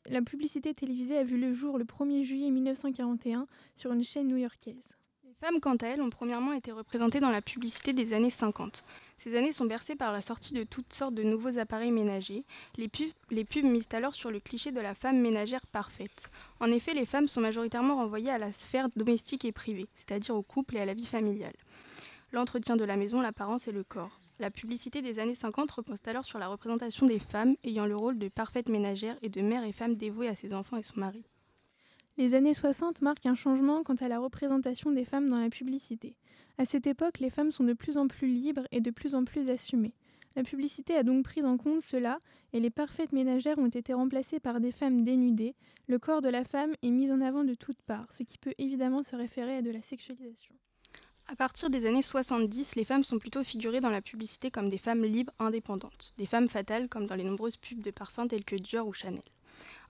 la publicité télévisée a vu le jour le 1er juillet 1941 sur une chaîne new-yorkaise. Les femmes, quant à elles, ont premièrement été représentées dans la publicité des années 50. Ces années sont bercées par la sortie de toutes sortes de nouveaux appareils ménagers. Les pubs, misent alors sur le cliché de la femme ménagère parfaite. En effet, les femmes sont majoritairement renvoyées à la sphère domestique et privée, c'est-à-dire au couple et à la vie familiale. L'entretien de la maison, l'apparence et le corps. La publicité des années 50 repose alors sur la représentation des femmes ayant le rôle de parfaite ménagère et de mère et femme dévouée à ses enfants et son mari. Les années 60 marquent un changement quant à la représentation des femmes dans la publicité. À cette époque, les femmes sont de plus en plus libres et de plus en plus assumées. La publicité a donc pris en compte cela et les parfaites ménagères ont été remplacées par des femmes dénudées. Le corps de la femme est mis en avant de toutes parts, ce qui peut évidemment se référer à de la sexualisation. À partir des années 70, les femmes sont plutôt figurées dans la publicité comme des femmes libres indépendantes, des femmes fatales comme dans les nombreuses pubs de parfums tels que Dior ou Chanel.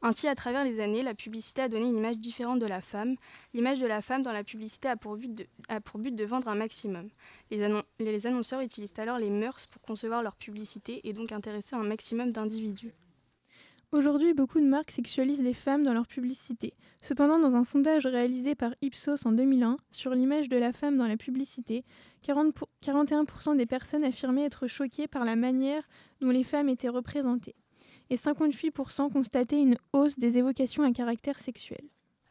Ainsi, à travers les années, la publicité a donné une image différente de la femme. L'image de la femme dans la publicité a pour but de, vendre un maximum. Les, annon les annonceurs utilisent alors les mœurs pour concevoir leur publicité et donc intéresser un maximum d'individus. Aujourd'hui, beaucoup de marques sexualisent les femmes dans leur publicité. Cependant, dans un sondage réalisé par Ipsos en 2001 sur l'image de la femme dans la publicité, 40 pour... 41% des personnes affirmaient être choquées par la manière dont les femmes étaient représentées. Et 58% constataient une hausse des évocations à caractère sexuel.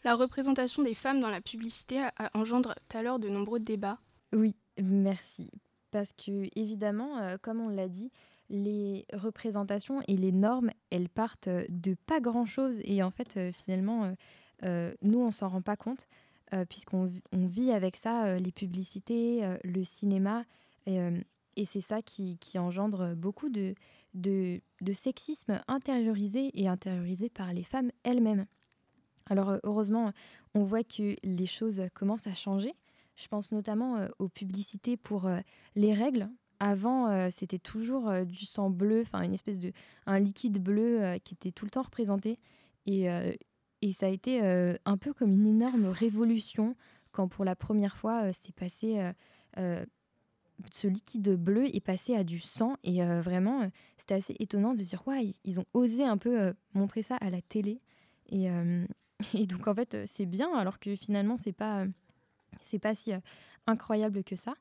La représentation des femmes dans la publicité engendre alors de nombreux débats. Oui, merci. Parce que, évidemment, euh, comme on l'a dit, les représentations et les normes, elles partent de pas grand-chose. Et en fait, euh, finalement, euh, euh, nous, on s'en rend pas compte, euh, puisqu'on on vit avec ça, euh, les publicités, euh, le cinéma. Et, euh, et c'est ça qui, qui engendre beaucoup de, de, de sexisme intériorisé et intériorisé par les femmes elles-mêmes. Alors, euh, heureusement, on voit que les choses commencent à changer. Je pense notamment euh, aux publicités pour euh, les règles. Avant, c'était toujours du sang bleu, enfin une espèce de un liquide bleu qui était tout le temps représenté. Et, et ça a été un peu comme une énorme révolution quand pour la première fois, c'est passé. Ce liquide bleu est passé à du sang et euh, vraiment, euh, c'était assez étonnant de dire ouais, ils- ont osé un peu euh, montrer ça à la télé et, *laughs* donc en fait c'est bien alors que finalement c'est pas c'est pas si incroyable que ça.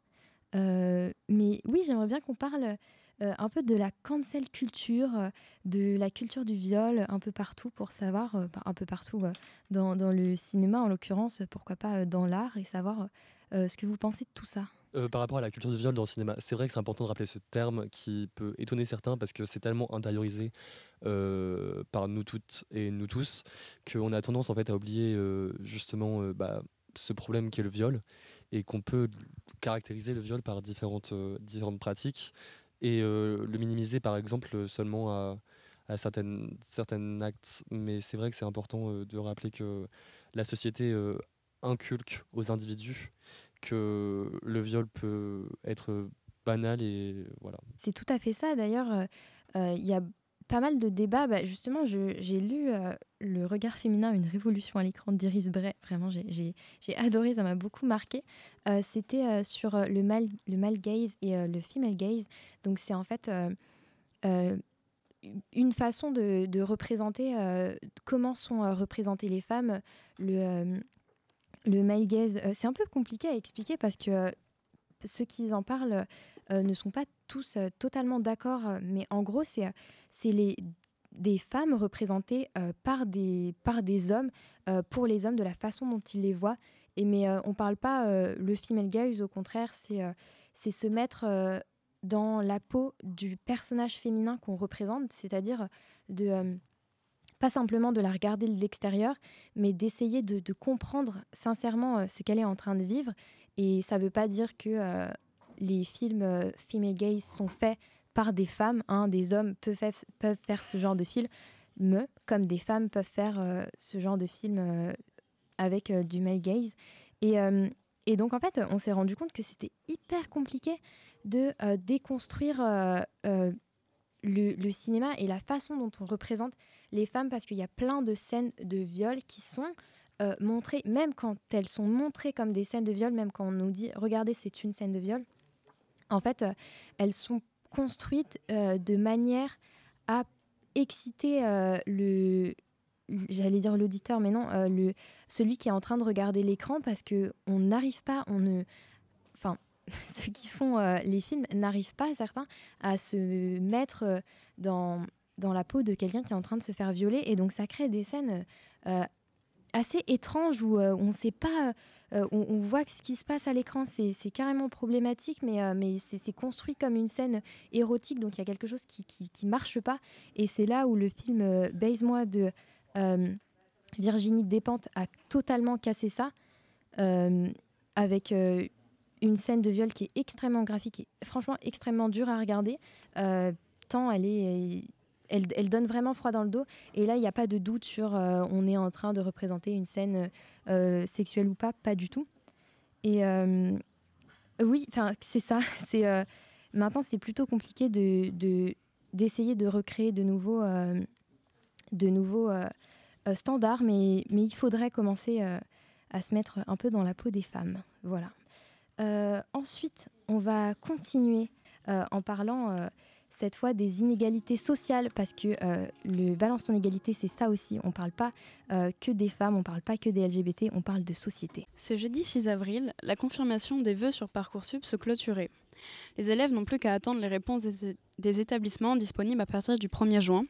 Mais oui, j'aimerais bien qu'on parle un peu de la cancel culture, de la culture du viol un peu partout pour savoir, enfin, un peu partout dans, le cinéma en l'occurrence, pourquoi pas dans l'art et savoir ce que vous pensez de tout ça. Euh, par rapport à la culture du viol dans le cinéma, c'est vrai que c'est important de rappeler ce terme qui peut étonner certains parce que c'est tellement intériorisé euh, par nous toutes et nous tous qu'on a tendance en fait à oublier euh, justement bah, ce problème qui est le viol et qu'on peut caractériser le viol par différentes, différentes pratiques et le minimiser par exemple seulement à, à certaines, certains actes. Mais c'est vrai que c'est important de rappeler que la société inculque aux individus que le viol peut être banal et voilà. C'est tout à fait ça. D'ailleurs, euh, euh, il y a pas mal de débats. Bah, justement, j'ai lu euh, Le regard féminin, une révolution à l'écran d'Iris Bray. Vraiment, j'ai- adoré, ça m'a beaucoup marqué. C'était sur le male, le male gaze et le female gaze. Donc, c'est en fait une façon de, représenter comment sont représentées les femmes. Le male gaze, euh, c'est un peu compliqué à expliquer parce que euh, ceux qui en parlent euh, ne sont pas tous totalement d'accord, mais en gros, c'est les des femmes représentées par, des, par des hommes pour les hommes de la façon dont ils les voient. Et, mais on ne parle pas le female gaze, au contraire, c'est c'est se mettre dans la peau du personnage féminin qu'on représente, c'est-à-dire de pas simplement de la regarder de l'extérieur, mais d'essayer de, comprendre sincèrement euh, ce qu'elle est en train de vivre. Et ça ne veut pas dire que euh, les films euh, female gaze sont faits par des femmes. hein. Des hommes peuvent, faire- ce genre de film, me, comme des femmes peuvent faire euh, ce genre de film avec du male gaze. Et, donc, en fait, on s'est rendu compte que c'était hyper compliqué de déconstruire le, cinéma et la façon dont on représente les femmes parce qu'il y a plein de scènes de viol qui sont euh, montrées, même quand elles sont montrées comme des scènes de viol, même quand on nous dit regardez, c'est une scène de viol, en fait, euh, elles sont construites euh, de manière à exciter le j'allais dire l'auditeur mais non le celui qui est en train de regarder l'écran parce que on n'arrive pas on ne *laughs* ceux qui font euh, les films n'arrivent pas certains à se mettre euh, dans dans la peau de quelqu'un qui est en train de se faire violer et donc ça crée des scènes euh, assez étranges où euh, on sait pas on, voit que ce qui se passe à l'écran, c'est carrément problématique, mais, mais c'est construit comme une scène érotique, donc il y a quelque chose qui, qui, qui marche pas. Et c'est là où le film Baise-moi de Virginie Despentes a totalement cassé ça, avec une scène de viol qui est extrêmement graphique et franchement extrêmement dure à regarder, euh, tant elle est... Elle, donne vraiment froid dans le dos. Et là, il n'y a pas de doute sur euh, on est en train de représenter une scène euh, sexuelle ou pas, pas du tout. Et oui, c'est ça. *laughs* C'est maintenant, c'est plutôt compliqué de de- d'essayer de, recréer de nouveaux, de nouveaux euh, standard, mais, mais il faudrait commencer à se mettre un peu dans la peau des femmes. Voilà. Ensuite, on va continuer en parlant cette fois des inégalités sociales, parce que euh, le balance ton égalité, c'est ça aussi. On ne parle pas euh, que des femmes, on ne parle pas que des LGBT, on parle de société. Ce jeudi 6 avril, la confirmation des vœux sur Parcoursup se clôturait. Les élèves n'ont plus qu'à attendre les réponses des, établissements disponibles à partir du 1er juin.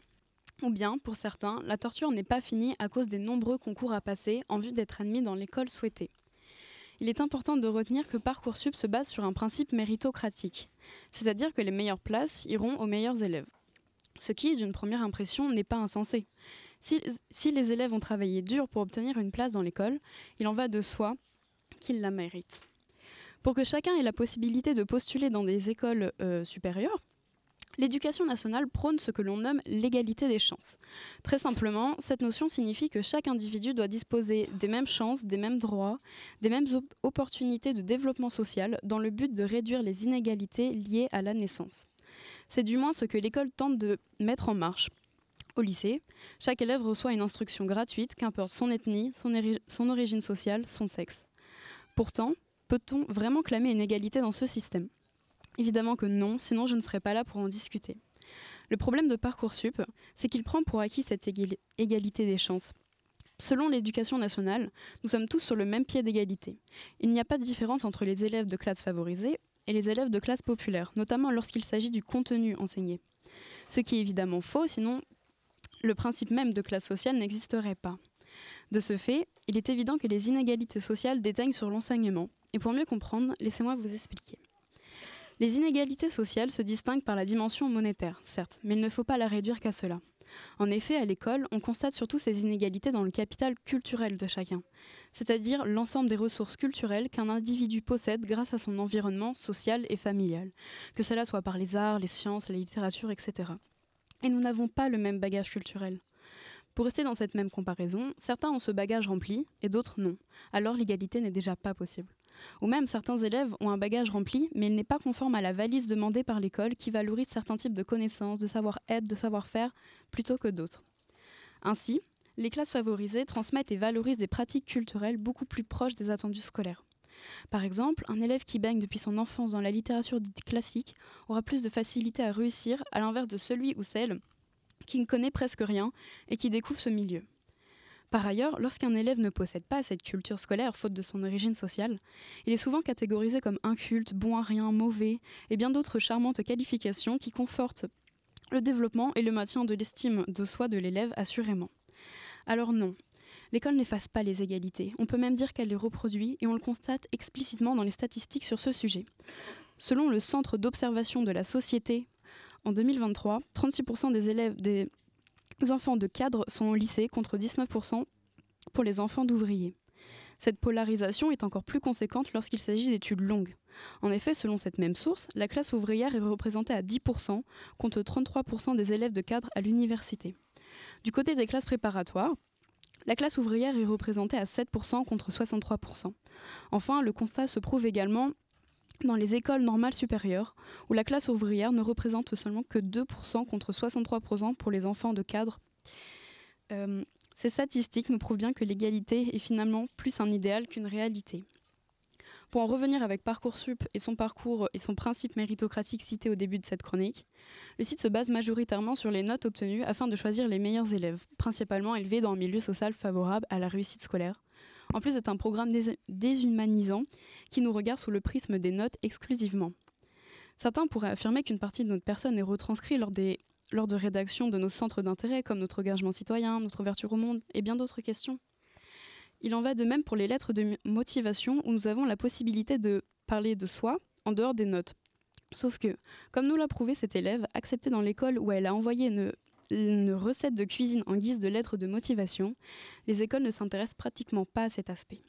Ou bien, pour certains, la torture n'est pas finie à cause des nombreux concours à passer en vue d'être admis dans l'école souhaitée il est important de retenir que Parcoursup se base sur un principe méritocratique, c'est-à-dire que les meilleures places iront aux meilleurs élèves. Ce qui, d'une première impression, n'est pas insensé. Si, les élèves ont travaillé dur pour obtenir une place dans l'école, il en va de soi qu'ils la méritent. Pour que chacun ait la possibilité de postuler dans des écoles euh, supérieures, L'éducation nationale prône ce que l'on nomme l'égalité des chances. Très simplement, cette notion signifie que chaque individu doit disposer des mêmes chances, des mêmes droits, des mêmes opportunités de développement social dans le but de réduire les inégalités liées à la naissance. C'est du moins ce que l'école tente de mettre en marche. Au lycée, chaque élève reçoit une instruction gratuite, qu'importe son ethnie, son origine sociale, son sexe. Pourtant, peut-on vraiment clamer une égalité dans ce système? Évidemment que non, sinon je ne serais pas là pour en discuter. Le problème de Parcoursup, c'est qu'il prend pour acquis cette égalité des chances. Selon l'éducation nationale, nous sommes tous sur le même pied d'égalité. Il n'y a pas de différence entre les élèves de classe favorisée et les élèves de classe populaire, notamment lorsqu'il s'agit du contenu enseigné. Ce qui est évidemment faux, sinon le principe même de classe sociale n'existerait pas. De ce fait, il est évident que les inégalités sociales déteignent sur l'enseignement, et pour mieux comprendre, laissez-moi vous expliquer. Les inégalités sociales se distinguent par la dimension monétaire, certes, mais il ne faut pas la réduire qu'à cela. En effet, à l'école, on constate surtout ces inégalités dans le capital culturel de chacun, c'est-à-dire l'ensemble des ressources culturelles qu'un individu possède grâce à son environnement social et familial, que cela soit par les arts, les sciences, la littérature, etc. Et nous n'avons pas le même bagage culturel. Pour rester dans cette même comparaison, certains ont ce bagage rempli et d'autres non. Alors l'égalité n'est déjà pas possible. Ou même certains élèves ont un bagage rempli, mais il n'est pas conforme à la valise demandée par l'école qui valorise certains types de connaissances, de savoir-être, de savoir-faire, plutôt que d'autres. Ainsi, les classes favorisées transmettent et valorisent des pratiques culturelles beaucoup plus proches des attendus scolaires. Par exemple, un élève qui baigne depuis son enfance dans la littérature dite classique aura plus de facilité à réussir, à l'inverse de celui ou celle qui ne connaît presque rien et qui découvre ce milieu. Par ailleurs, lorsqu'un élève ne possède pas cette culture scolaire faute de son origine sociale, il est souvent catégorisé comme inculte, bon à rien, mauvais, et bien d'autres charmantes qualifications qui confortent le développement et le maintien de l'estime de soi de l'élève assurément. Alors non, l'école n'efface pas les égalités, on peut même dire qu'elle les reproduit et on le constate explicitement dans les statistiques sur ce sujet. Selon le Centre d'observation de la société, en 2023, 36% des élèves des enfants de cadres sont au lycée contre 19% pour les enfants d'ouvriers. Cette polarisation est encore plus conséquente lorsqu'il s'agit d'études longues. En effet, selon cette même source, la classe ouvrière est représentée à 10% contre 33% des élèves de cadre à l'université. Du côté des classes préparatoires, la classe ouvrière est représentée à 7% contre 63%. Enfin, le constat se prouve également dans les écoles normales supérieures, où la classe ouvrière ne représente seulement que 2% contre 63% pour les enfants de cadre. Euh, ces statistiques nous prouvent bien que l'égalité est finalement plus un idéal qu'une réalité. Pour en revenir avec Parcoursup et son parcours et son principe méritocratique cité au début de cette chronique, le site se base majoritairement sur les notes obtenues afin de choisir les meilleurs élèves, principalement élevés dans un milieu social favorable à la réussite scolaire, en plus d'être un programme déshumanisant qui nous regarde sous le prisme des notes exclusivement. Certains pourraient affirmer qu'une partie de notre personne est retranscrite lors, des, lors de rédaction de nos centres d'intérêt comme notre engagement citoyen, notre ouverture au monde et bien d'autres questions. Il en va de même pour les lettres de motivation où nous avons la possibilité de parler de soi en dehors des notes. Sauf que, comme nous l'a prouvé cet élève, accepté dans l'école où elle a envoyé une une recette de cuisine en guise de lettre de motivation, les écoles ne s'intéressent pratiquement pas à cet aspect.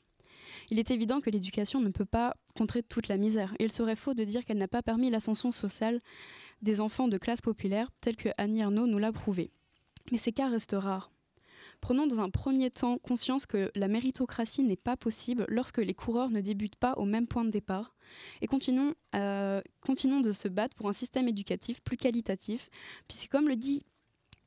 Il est évident que l'éducation ne peut pas contrer toute la misère, il serait faux de dire qu'elle n'a pas permis l'ascension sociale des enfants de classe populaire, tel que Annie Arnaud nous l'a prouvé. Mais ces cas restent rares. Prenons dans un premier temps conscience que la méritocratie n'est pas possible lorsque les coureurs ne débutent pas au même point de départ, et continuons, continuons de se battre pour un système éducatif plus qualitatif, puisque comme le dit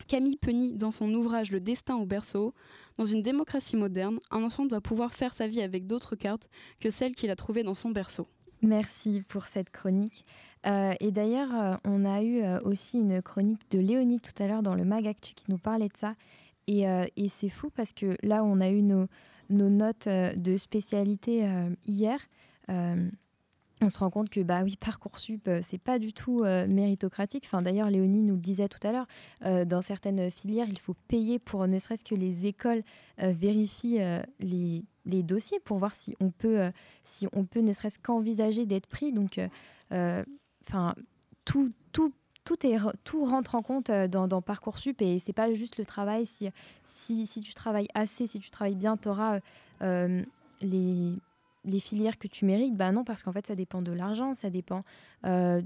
Camille Penny, dans son ouvrage Le destin au berceau, dans une démocratie moderne, un enfant doit pouvoir faire sa vie avec d'autres cartes que celles qu'il a trouvées dans son berceau. Merci pour cette chronique. Euh, et d'ailleurs, euh, on a eu euh, aussi une chronique de Léonie tout à l'heure dans le Mag Actu qui nous parlait de ça. Et, c'est fou parce que là, on a eu nos, nos notes de spécialité hier on se rend compte que bah oui parcoursup euh, c'est pas du tout euh, méritocratique. Enfin d'ailleurs Léonie nous le disait tout à l'heure, euh, dans certaines filières il faut payer pour ne serait-ce que les écoles vérifient les, dossiers pour voir si on peut si on peut ne serait-ce qu'envisager d'être pris. Donc enfin tout tout tout, est, rentre en compte dans, Parcoursup et c'est pas juste le travail. Si, tu travailles assez, si tu travailles bien, tu auras les, les filières que tu mérites Ben non, parce qu'en fait, ça dépend de l'argent, ça dépend euh,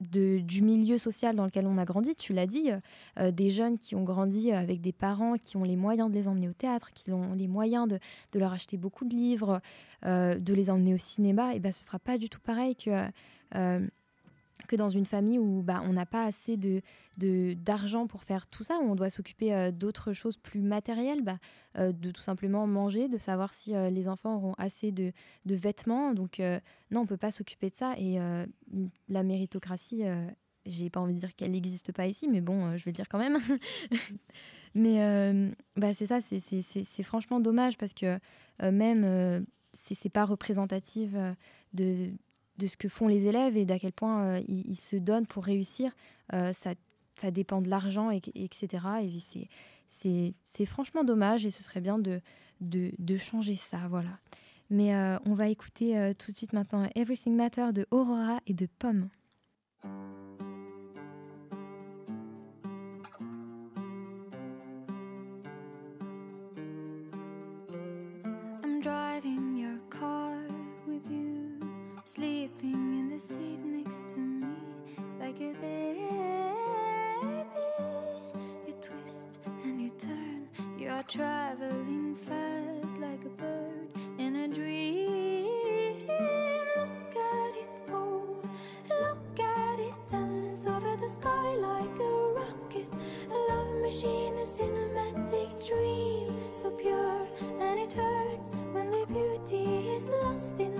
du milieu social dans lequel on a grandi. Tu l'as dit, euh, des jeunes qui ont grandi avec des parents qui ont les moyens de les emmener au théâtre, qui ont les moyens de, leur acheter beaucoup de livres, euh, de les emmener au cinéma, et ben ce sera pas du tout pareil que que dans une famille où bah, on n'a pas assez de, d'argent pour faire tout ça, où on doit s'occuper euh, d'autres choses plus matérielles, bah, euh, de tout simplement manger, de savoir si euh, les enfants auront assez de, vêtements. Donc non, on peut pas s'occuper de ça. Et la méritocratie, j'ai pas envie de dire qu'elle n'existe pas ici, mais bon, je vais le dire quand même. *laughs* mais bah, c'est ça, c'est, franchement dommage parce que même c'est pas représentatif de de ce que font les élèves et d'à quel point euh, ils, se donnent pour réussir. Euh, ça, ça, dépend de l'argent, et, etc. Et c'est franchement dommage et ce serait bien de, de, de changer ça. Voilà. Mais euh, on va écouter tout de suite maintenant Everything Matter de Aurora et de Pomme. Sleeping in the seat next to me like a baby. You twist and you turn, you are traveling fast like a bird in a dream. Look at it go, look at it dance over the sky like a rocket. A love machine, a cinematic dream, so pure and it hurts when the beauty is lost in.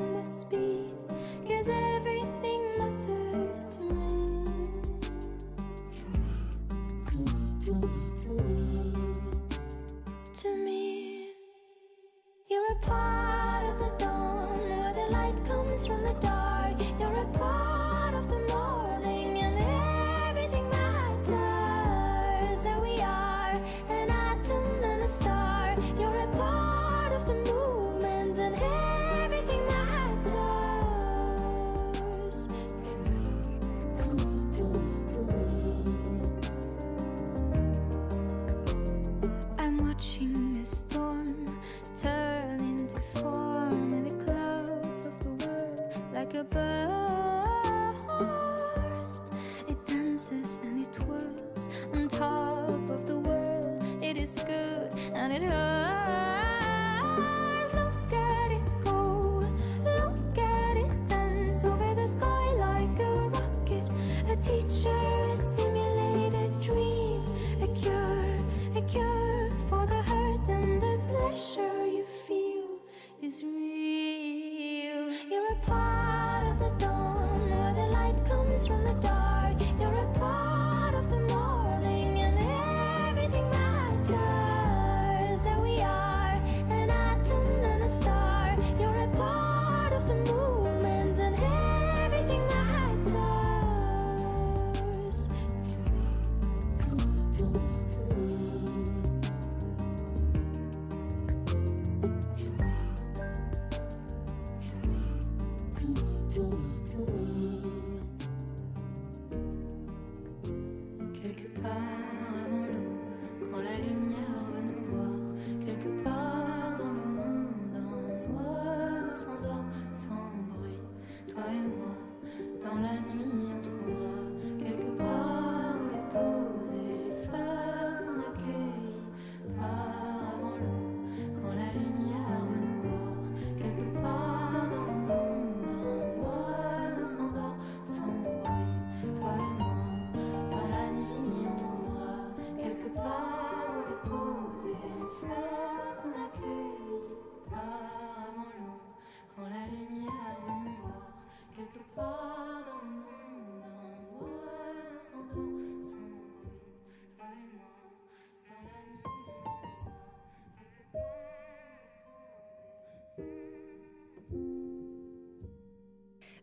Cause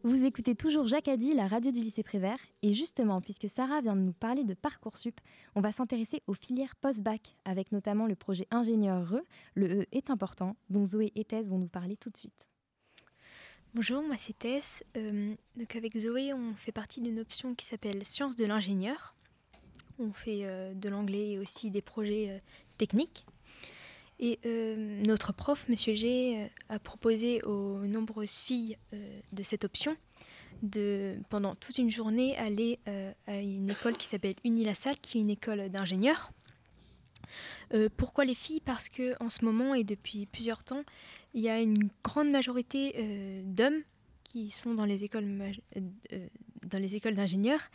Vous écoutez toujours Jacadi, la radio du lycée Prévert. Et justement, puisque Sarah vient de nous parler de Parcoursup, on va s'intéresser aux filières post-bac, avec notamment le projet ingénieur E. Le E est important, dont Zoé et Thèse vont nous parler tout de suite. Bonjour, moi c'est Tess. Euh, donc avec Zoé, on fait partie d'une option qui s'appelle Sciences de l'ingénieur. On fait euh, de l'anglais et aussi des projets euh, techniques. Et euh, notre prof, Monsieur G, euh, a proposé aux nombreuses filles euh, de cette option de, pendant toute une journée, aller à une école qui s'appelle Unilassal, qui est une école d'ingénieurs. Pourquoi les filles? Parce que en ce moment et depuis plusieurs temps, il y a une grande majorité d'hommes qui sont dans les écoles, dans les écoles d'ingénieurs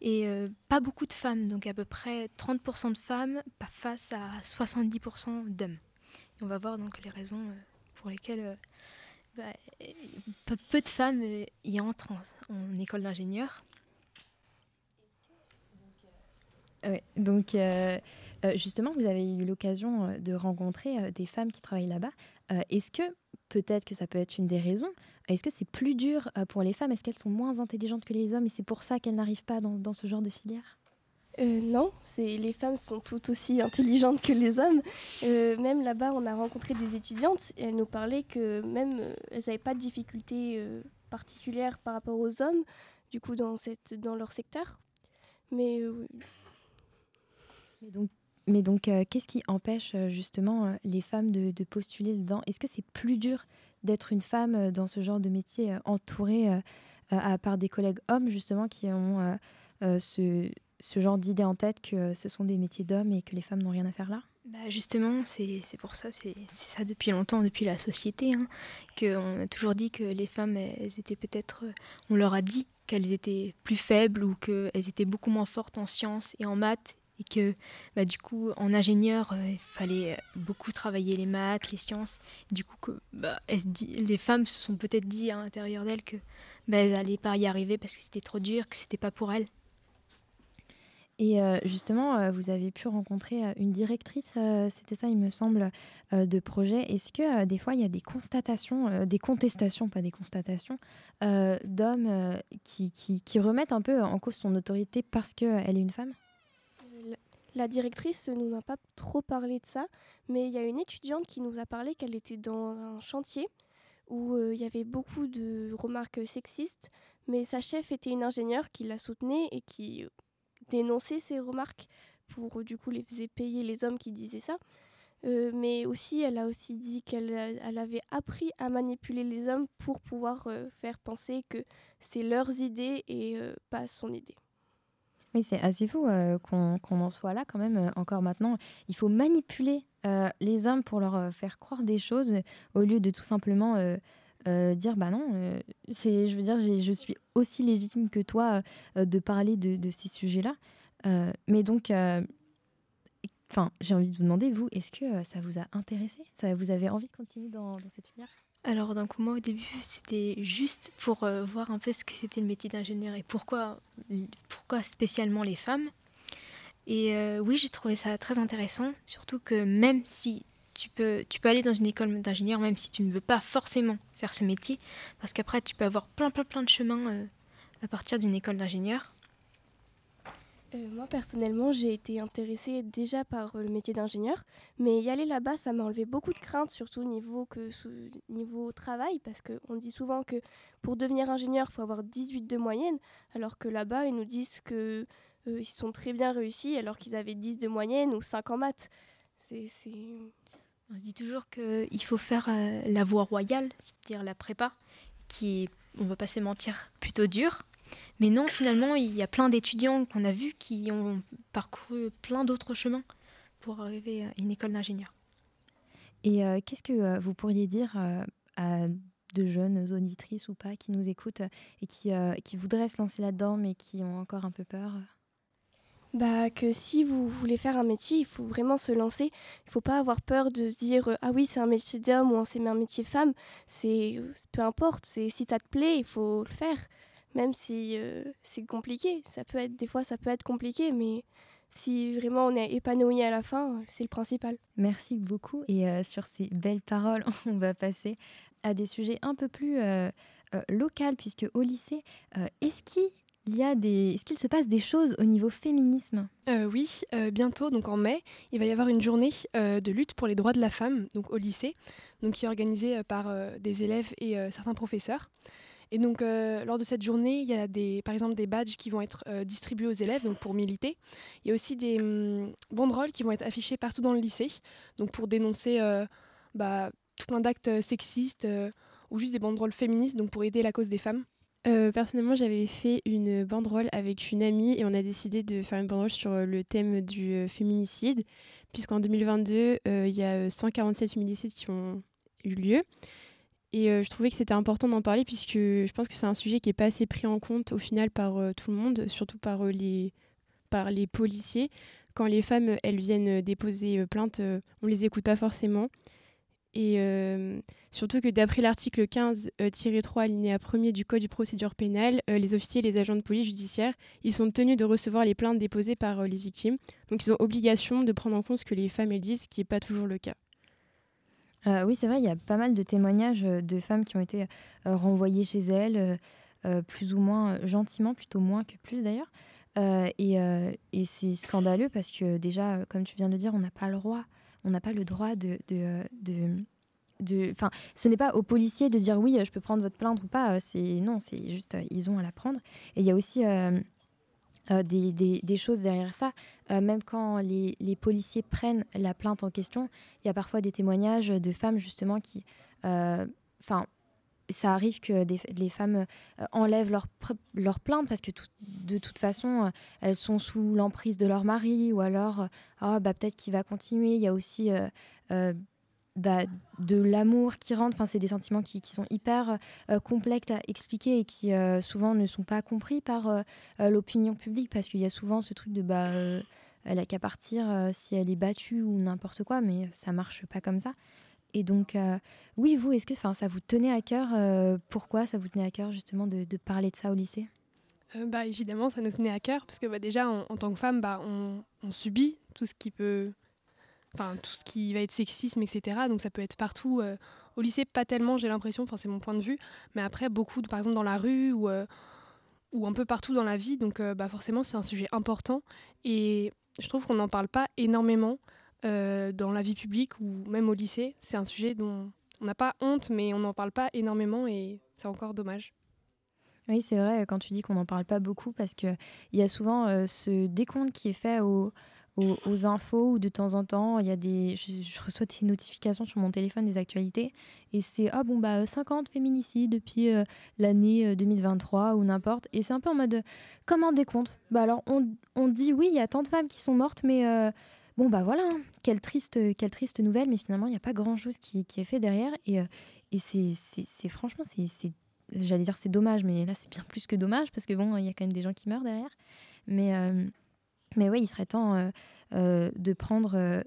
et euh, pas beaucoup de femmes, donc à peu près 30% de femmes face à 70% d'hommes. On va voir donc les raisons euh, pour lesquelles euh, bah, peu, de femmes y entrent en, école d'ingénieur. Donc, justement, vous avez eu l'occasion de rencontrer des femmes qui travaillent là-bas. Est-ce que, peut-être que ça peut être une des raisons, est-ce que c'est plus dur euh, pour les femmes? Est-ce qu'elles sont moins intelligentes que les hommes et c'est pour ça qu'elles n'arrivent pas dans, dans ce genre de filière? Euh, non, c'est les femmes sont tout aussi intelligentes que les hommes. Euh, même là-bas, on a rencontré des étudiantes et elles nous parlaient que même euh, elles n'avaient pas de difficultés particulières par rapport aux hommes, du coup dans cette dans leur secteur. Mais donc, mais donc qu'est-ce qui empêche justement les femmes de, de postuler dedans? Est-ce que c'est plus dur d'être une femme euh, dans ce genre de métier euh, entourée euh, à par des collègues hommes justement qui ont ce, genre d'idée en tête que ce sont des métiers d'hommes et que les femmes n'ont rien à faire là? Bah justement, c'est pour ça, c'est ça depuis longtemps, depuis la société, hein, qu'on a toujours dit que les femmes, elles étaient peut-être, on leur a dit qu'elles étaient plus faibles ou qu'elles étaient beaucoup moins fortes en sciences et en maths et que bah, du coup en ingénieur euh, il fallait beaucoup travailler les maths, les sciences. Du coup que bah, les femmes se sont peut-être dit à l'intérieur d'elles que bah, elles n'allaient pas y arriver parce que c'était trop dur, que c'était pas pour elles. Et euh, justement, euh, vous avez pu rencontrer euh, une directrice, euh, c'était ça, il me semble, euh, de projet. Est-ce que euh, des fois, il y a des constatations, euh, des contestations, pas des constatations, euh, d'hommes euh, qui, qui- qui remettent un peu en cause son autorité parce qu'elle est une femme? La- directrice ne nous a pas trop parlé de ça, mais il y a une étudiante qui nous a parlé qu'elle était dans un chantier où euh, il y avait beaucoup de remarques sexistes, mais sa chef était une ingénieure qui la soutenait et qui euh, dénonçait ces remarques pour euh, du coup les faisait payer les hommes qui disaient ça. Mais aussi, elle a aussi dit qu'elle avait appris à manipuler les hommes pour pouvoir faire penser que c'est leurs idées et pas son idée. Oui, c'est assez fou euh, qu'on en soit là quand même euh, encore maintenant. Il faut manipuler euh, les hommes pour leur faire croire des choses au lieu de tout simplement dire bah non, c'est, je veux dire, je suis aussi légitime que toi de parler de, ces sujets-là. Mais donc, enfin, j'ai envie de vous demander, vous, est-ce que ça vous a intéressé? Ça, Vous avez envie de continuer dans, dans cette filière? Alors donc moi au début c'était juste pour euh, voir un peu ce que c'était le métier d'ingénieur et pourquoi, pourquoi spécialement les femmes. Et euh, oui j'ai trouvé ça très intéressant, surtout que même si tu peux, tu peux aller dans une école d'ingénieur, même si tu ne veux pas forcément faire ce métier, parce qu'après tu peux avoir plein plein plein de chemins euh, à partir d'une école d'ingénieur. Euh, moi personnellement, j'ai été intéressée déjà par euh, le métier d'ingénieur, mais y aller là-bas, ça m'a enlevé beaucoup de craintes, surtout niveau que niveau travail, parce qu'on dit souvent que pour devenir ingénieur, il faut avoir 18 de moyenne, alors que là-bas, ils nous disent que euh, ils sont très bien réussis, alors qu'ils avaient 10 de moyenne ou 5 en maths. On se dit toujours qu'il faut faire la voie royale, c'est-à-dire la prépa, qui est, on va pas se mentir, plutôt dure. Mais non, finalement, il y a plein d'étudiants qu'on a vus qui ont parcouru plein d'autres chemins pour arriver à une école d'ingénieur. Et euh, qu'est-ce que euh, vous pourriez dire euh, à de jeunes auditrices ou pas qui nous écoutent et qui, euh, qui voudraient se lancer là-dedans mais qui ont encore un peu peur? Bah, que si vous voulez faire un métier, il faut vraiment se lancer. Il faut pas avoir peur de se dire ah oui c'est un métier d'homme ou c'est un métier femme. C'est peu importe. C'est si ça te plaît, il faut le faire. Même si euh, c'est compliqué. Ça peut être des fois ça peut être compliqué, mais si vraiment on est épanoui à la fin, c'est le principal. Merci beaucoup. Et euh, sur ces belles paroles, *laughs* on va passer à des sujets un peu plus euh, locale, puisque au lycée, est-ce qu'il y a des... Est-ce qu'il se passe des choses au niveau féminisme? Oui, bientôt, donc en mai, il va y avoir une journée de lutte pour les droits de la femme, donc au lycée, donc qui est organisée par des élèves et certains professeurs. Et donc, euh, lors de cette journée, il y a par exemple des badges qui vont être euh, distribués aux élèves donc pour militer. Il y a aussi des hum, banderoles qui vont être affichées partout dans le lycée, donc pour dénoncer euh, bah, tout plein d'actes sexistes ou juste des banderoles féministes, donc pour aider la cause des femmes. personnellement, j'avais fait une banderole avec une amie et on a décidé de faire une banderole sur le thème du féminicide, puisqu'en 2022, il y a 147 féminicides qui ont eu lieu. Et euh, je trouvais que c'était important d'en parler puisque je pense que c'est un sujet qui n'est pas assez pris en compte au final par euh, tout le monde, surtout par, euh, les, par les policiers. Quand les femmes, viennent déposer plainte, on ne les écoute pas forcément. Et surtout que d'après l'article 15-3 alinéa 1er du Code du procédure pénale, les officiers et les agents de police judiciaire, ils sont tenus de recevoir les plaintes déposées par les victimes. Donc ils ont obligation de prendre en compte ce que les femmes disent, ce qui n'est pas toujours le cas. Euh, oui, c'est vrai, il y a pas mal de témoignages euh, de femmes qui ont été euh, renvoyées chez elles, plus ou moins gentiment, plutôt moins que plus d'ailleurs. et, c'est scandaleux parce que déjà, comme tu viens de dire, on n'a pas le droit, on n'a pas le droit de, Enfin, ce n'est pas aux policiers de dire oui, je peux prendre votre plainte ou pas. C'est non, c'est juste ils ont à la prendre. Et il y a aussi des, des, choses derrière ça. Euh, même quand les, policiers prennent la plainte en question, il y a parfois des témoignages de femmes justement qui... Euh, enfin, ça arrive que les femmes enlèvent leur, leur plainte parce que de toute façon, elles sont sous l'emprise de leur mari ou alors, oh, bah, peut-être qu'il va continuer. Il y a aussi bah, de l'amour qui rentre. Enfin, c'est des sentiments qui, sont hyper euh, complexes à expliquer et qui euh, souvent ne sont pas compris par euh, l'opinion publique parce qu'il y a souvent ce truc de bah, elle a qu'à partir si elle est battue ou n'importe quoi, mais ça marche pas comme ça. Et donc, oui, vous, est-ce que ça vous tenait à cœur Pourquoi ça vous tenait à cœur justement de, parler de ça au lycée? Bah, Évidemment, ça nous tenait à cœur parce que bah, déjà, en, tant que femme, bah, on subit tout ce qui peut enfin tout ce qui va être sexisme, etc. Donc ça peut être partout. Euh, au lycée, pas tellement, j'ai l'impression, enfin c'est mon point de vue, mais après beaucoup, par exemple dans la rue ou, euh, ou un peu partout dans la vie. Donc euh, bah, forcément, c'est un sujet important et je trouve qu'on n'en parle pas énormément dans la vie publique ou même au lycée. C'est un sujet dont on n'a pas honte, mais on n'en parle pas énormément et c'est encore dommage. Oui, c'est vrai quand tu dis qu'on n'en parle pas beaucoup parce qu'il y a souvent ce décompte qui est fait au, aux, infos ou de temps en temps, il y a des, je, reçois des notifications sur mon téléphone des actualités et c'est ah bon bah 50 féminicides depuis euh, l'année 2023 euh, ou n'importe et c'est un peu en mode comment décompte Bah alors on, on, dit oui, il y a tant de femmes qui sont mortes mais euh, bon bah voilà, hein, quelle triste quelle triste nouvelle mais finalement il n'y a pas grand-chose qui, qui, est fait derrière et, et c'est franchement c'est j'allais dire c'est dommage mais là c'est bien plus que dommage parce que bon, il y a quand même des gens qui meurent derrière. Mais mais oui, il serait temps euh, euh, de prendre euh,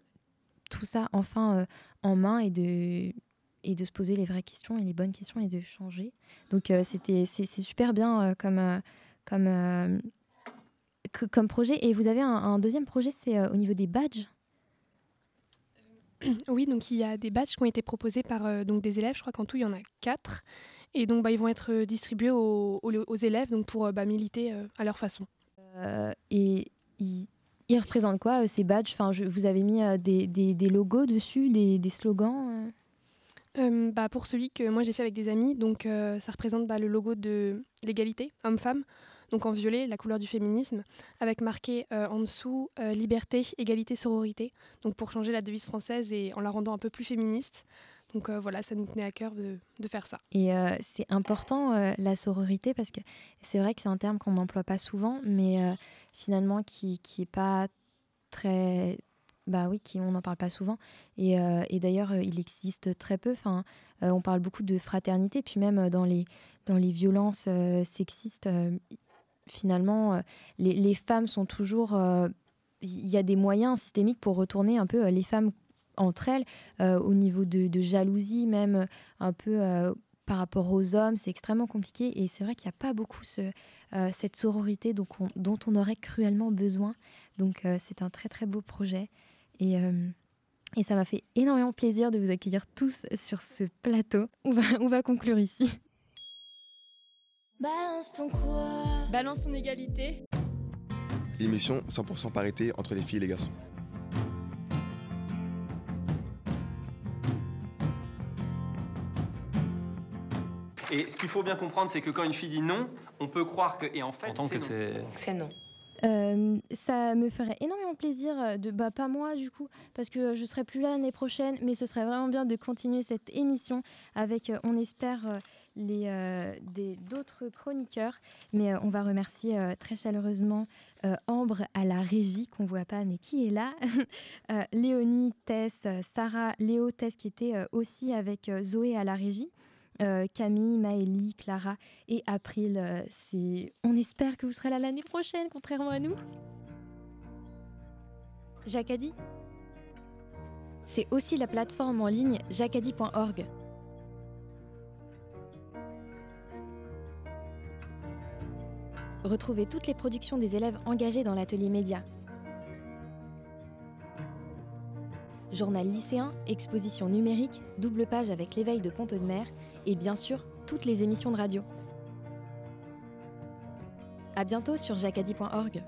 tout ça enfin en main et de, et de se poser les vraies questions et les bonnes questions et de changer. Donc c'était c'est super bien comme, comme, comme projet. Et vous avez un, deuxième projet, c'est au niveau des badges? Oui, donc il y a des badges qui ont été proposés par donc des élèves. Je crois qu'en tout, il y en a quatre. Et donc, bah, ils vont être distribués aux, aux, élèves donc pour bah, militer à leur façon. et ils, représentent quoi euh, ces badges? Enfin, je, Vous avez mis euh, des, des, des, logos dessus, des, des slogans euh? bah, Pour celui que moi j'ai fait avec des amis, donc ça représente bah, le logo de l'égalité homme-femme, donc en violet, la couleur du féminisme, avec marqué en dessous liberté, égalité, sororité, donc pour changer la devise française et en la rendant un peu plus féministe. Donc voilà, ça nous tenait à cœur de, de faire ça. Et c'est important la sororité parce que c'est vrai que c'est un terme qu'on n'emploie pas souvent, mais finalement qui qui est pas très bah oui qui on n'en parle pas souvent. Et, euh, et d'ailleurs euh, il existe très peu. Enfin euh, on parle beaucoup de fraternité. Puis même dans les dans les violences sexistes finalement les, les, femmes sont toujours il y a des moyens systémiques pour retourner un peu les femmes entre elles au niveau de, de, jalousie même un peu par rapport aux hommes, c'est extrêmement compliqué et c'est vrai qu'il n'y a pas beaucoup ce, euh, cette sororité donc dont on aurait cruellement besoin. Donc euh, c'est un très très beau projet et, euh, et ça m'a fait énormément plaisir de vous accueillir tous sur ce plateau. On va, on va conclure ici. Balance ton quoi? Balance ton égalité. L'émission 100% parité entre les filles et les garçons. Et ce qu'il faut bien comprendre, c'est que quand une fille dit non, on peut croire que. Et en fait, c'est non. c'est. C'est non. Euh, ça me ferait énormément plaisir euh, de bah pas moi du coup parce que je serai plus là l'année prochaine mais ce serait vraiment bien de continuer cette émission avec euh, on espère euh, les euh, des d'autres chroniqueurs mais euh, on va remercier euh, très chaleureusement euh, Ambre à la régie qu'on voit pas mais qui est là *laughs* Euh, Léonie Tess euh, Sarah Léo Tess qui était euh, aussi avec euh, Zoé à la régie euh, Camille, Maëlie, Clara et April. euh. On espère que vous serez là l'année prochaine, contrairement à nous. Jacadi C'est aussi la plateforme en ligne jacadi.org. Retrouvez toutes les productions des élèves engagés dans l'atelier média. Journal lycéen, exposition numérique, double page avec l'éveil de Pont de Mer et bien sûr toutes les émissions de radio. À bientôt sur jacadi.org.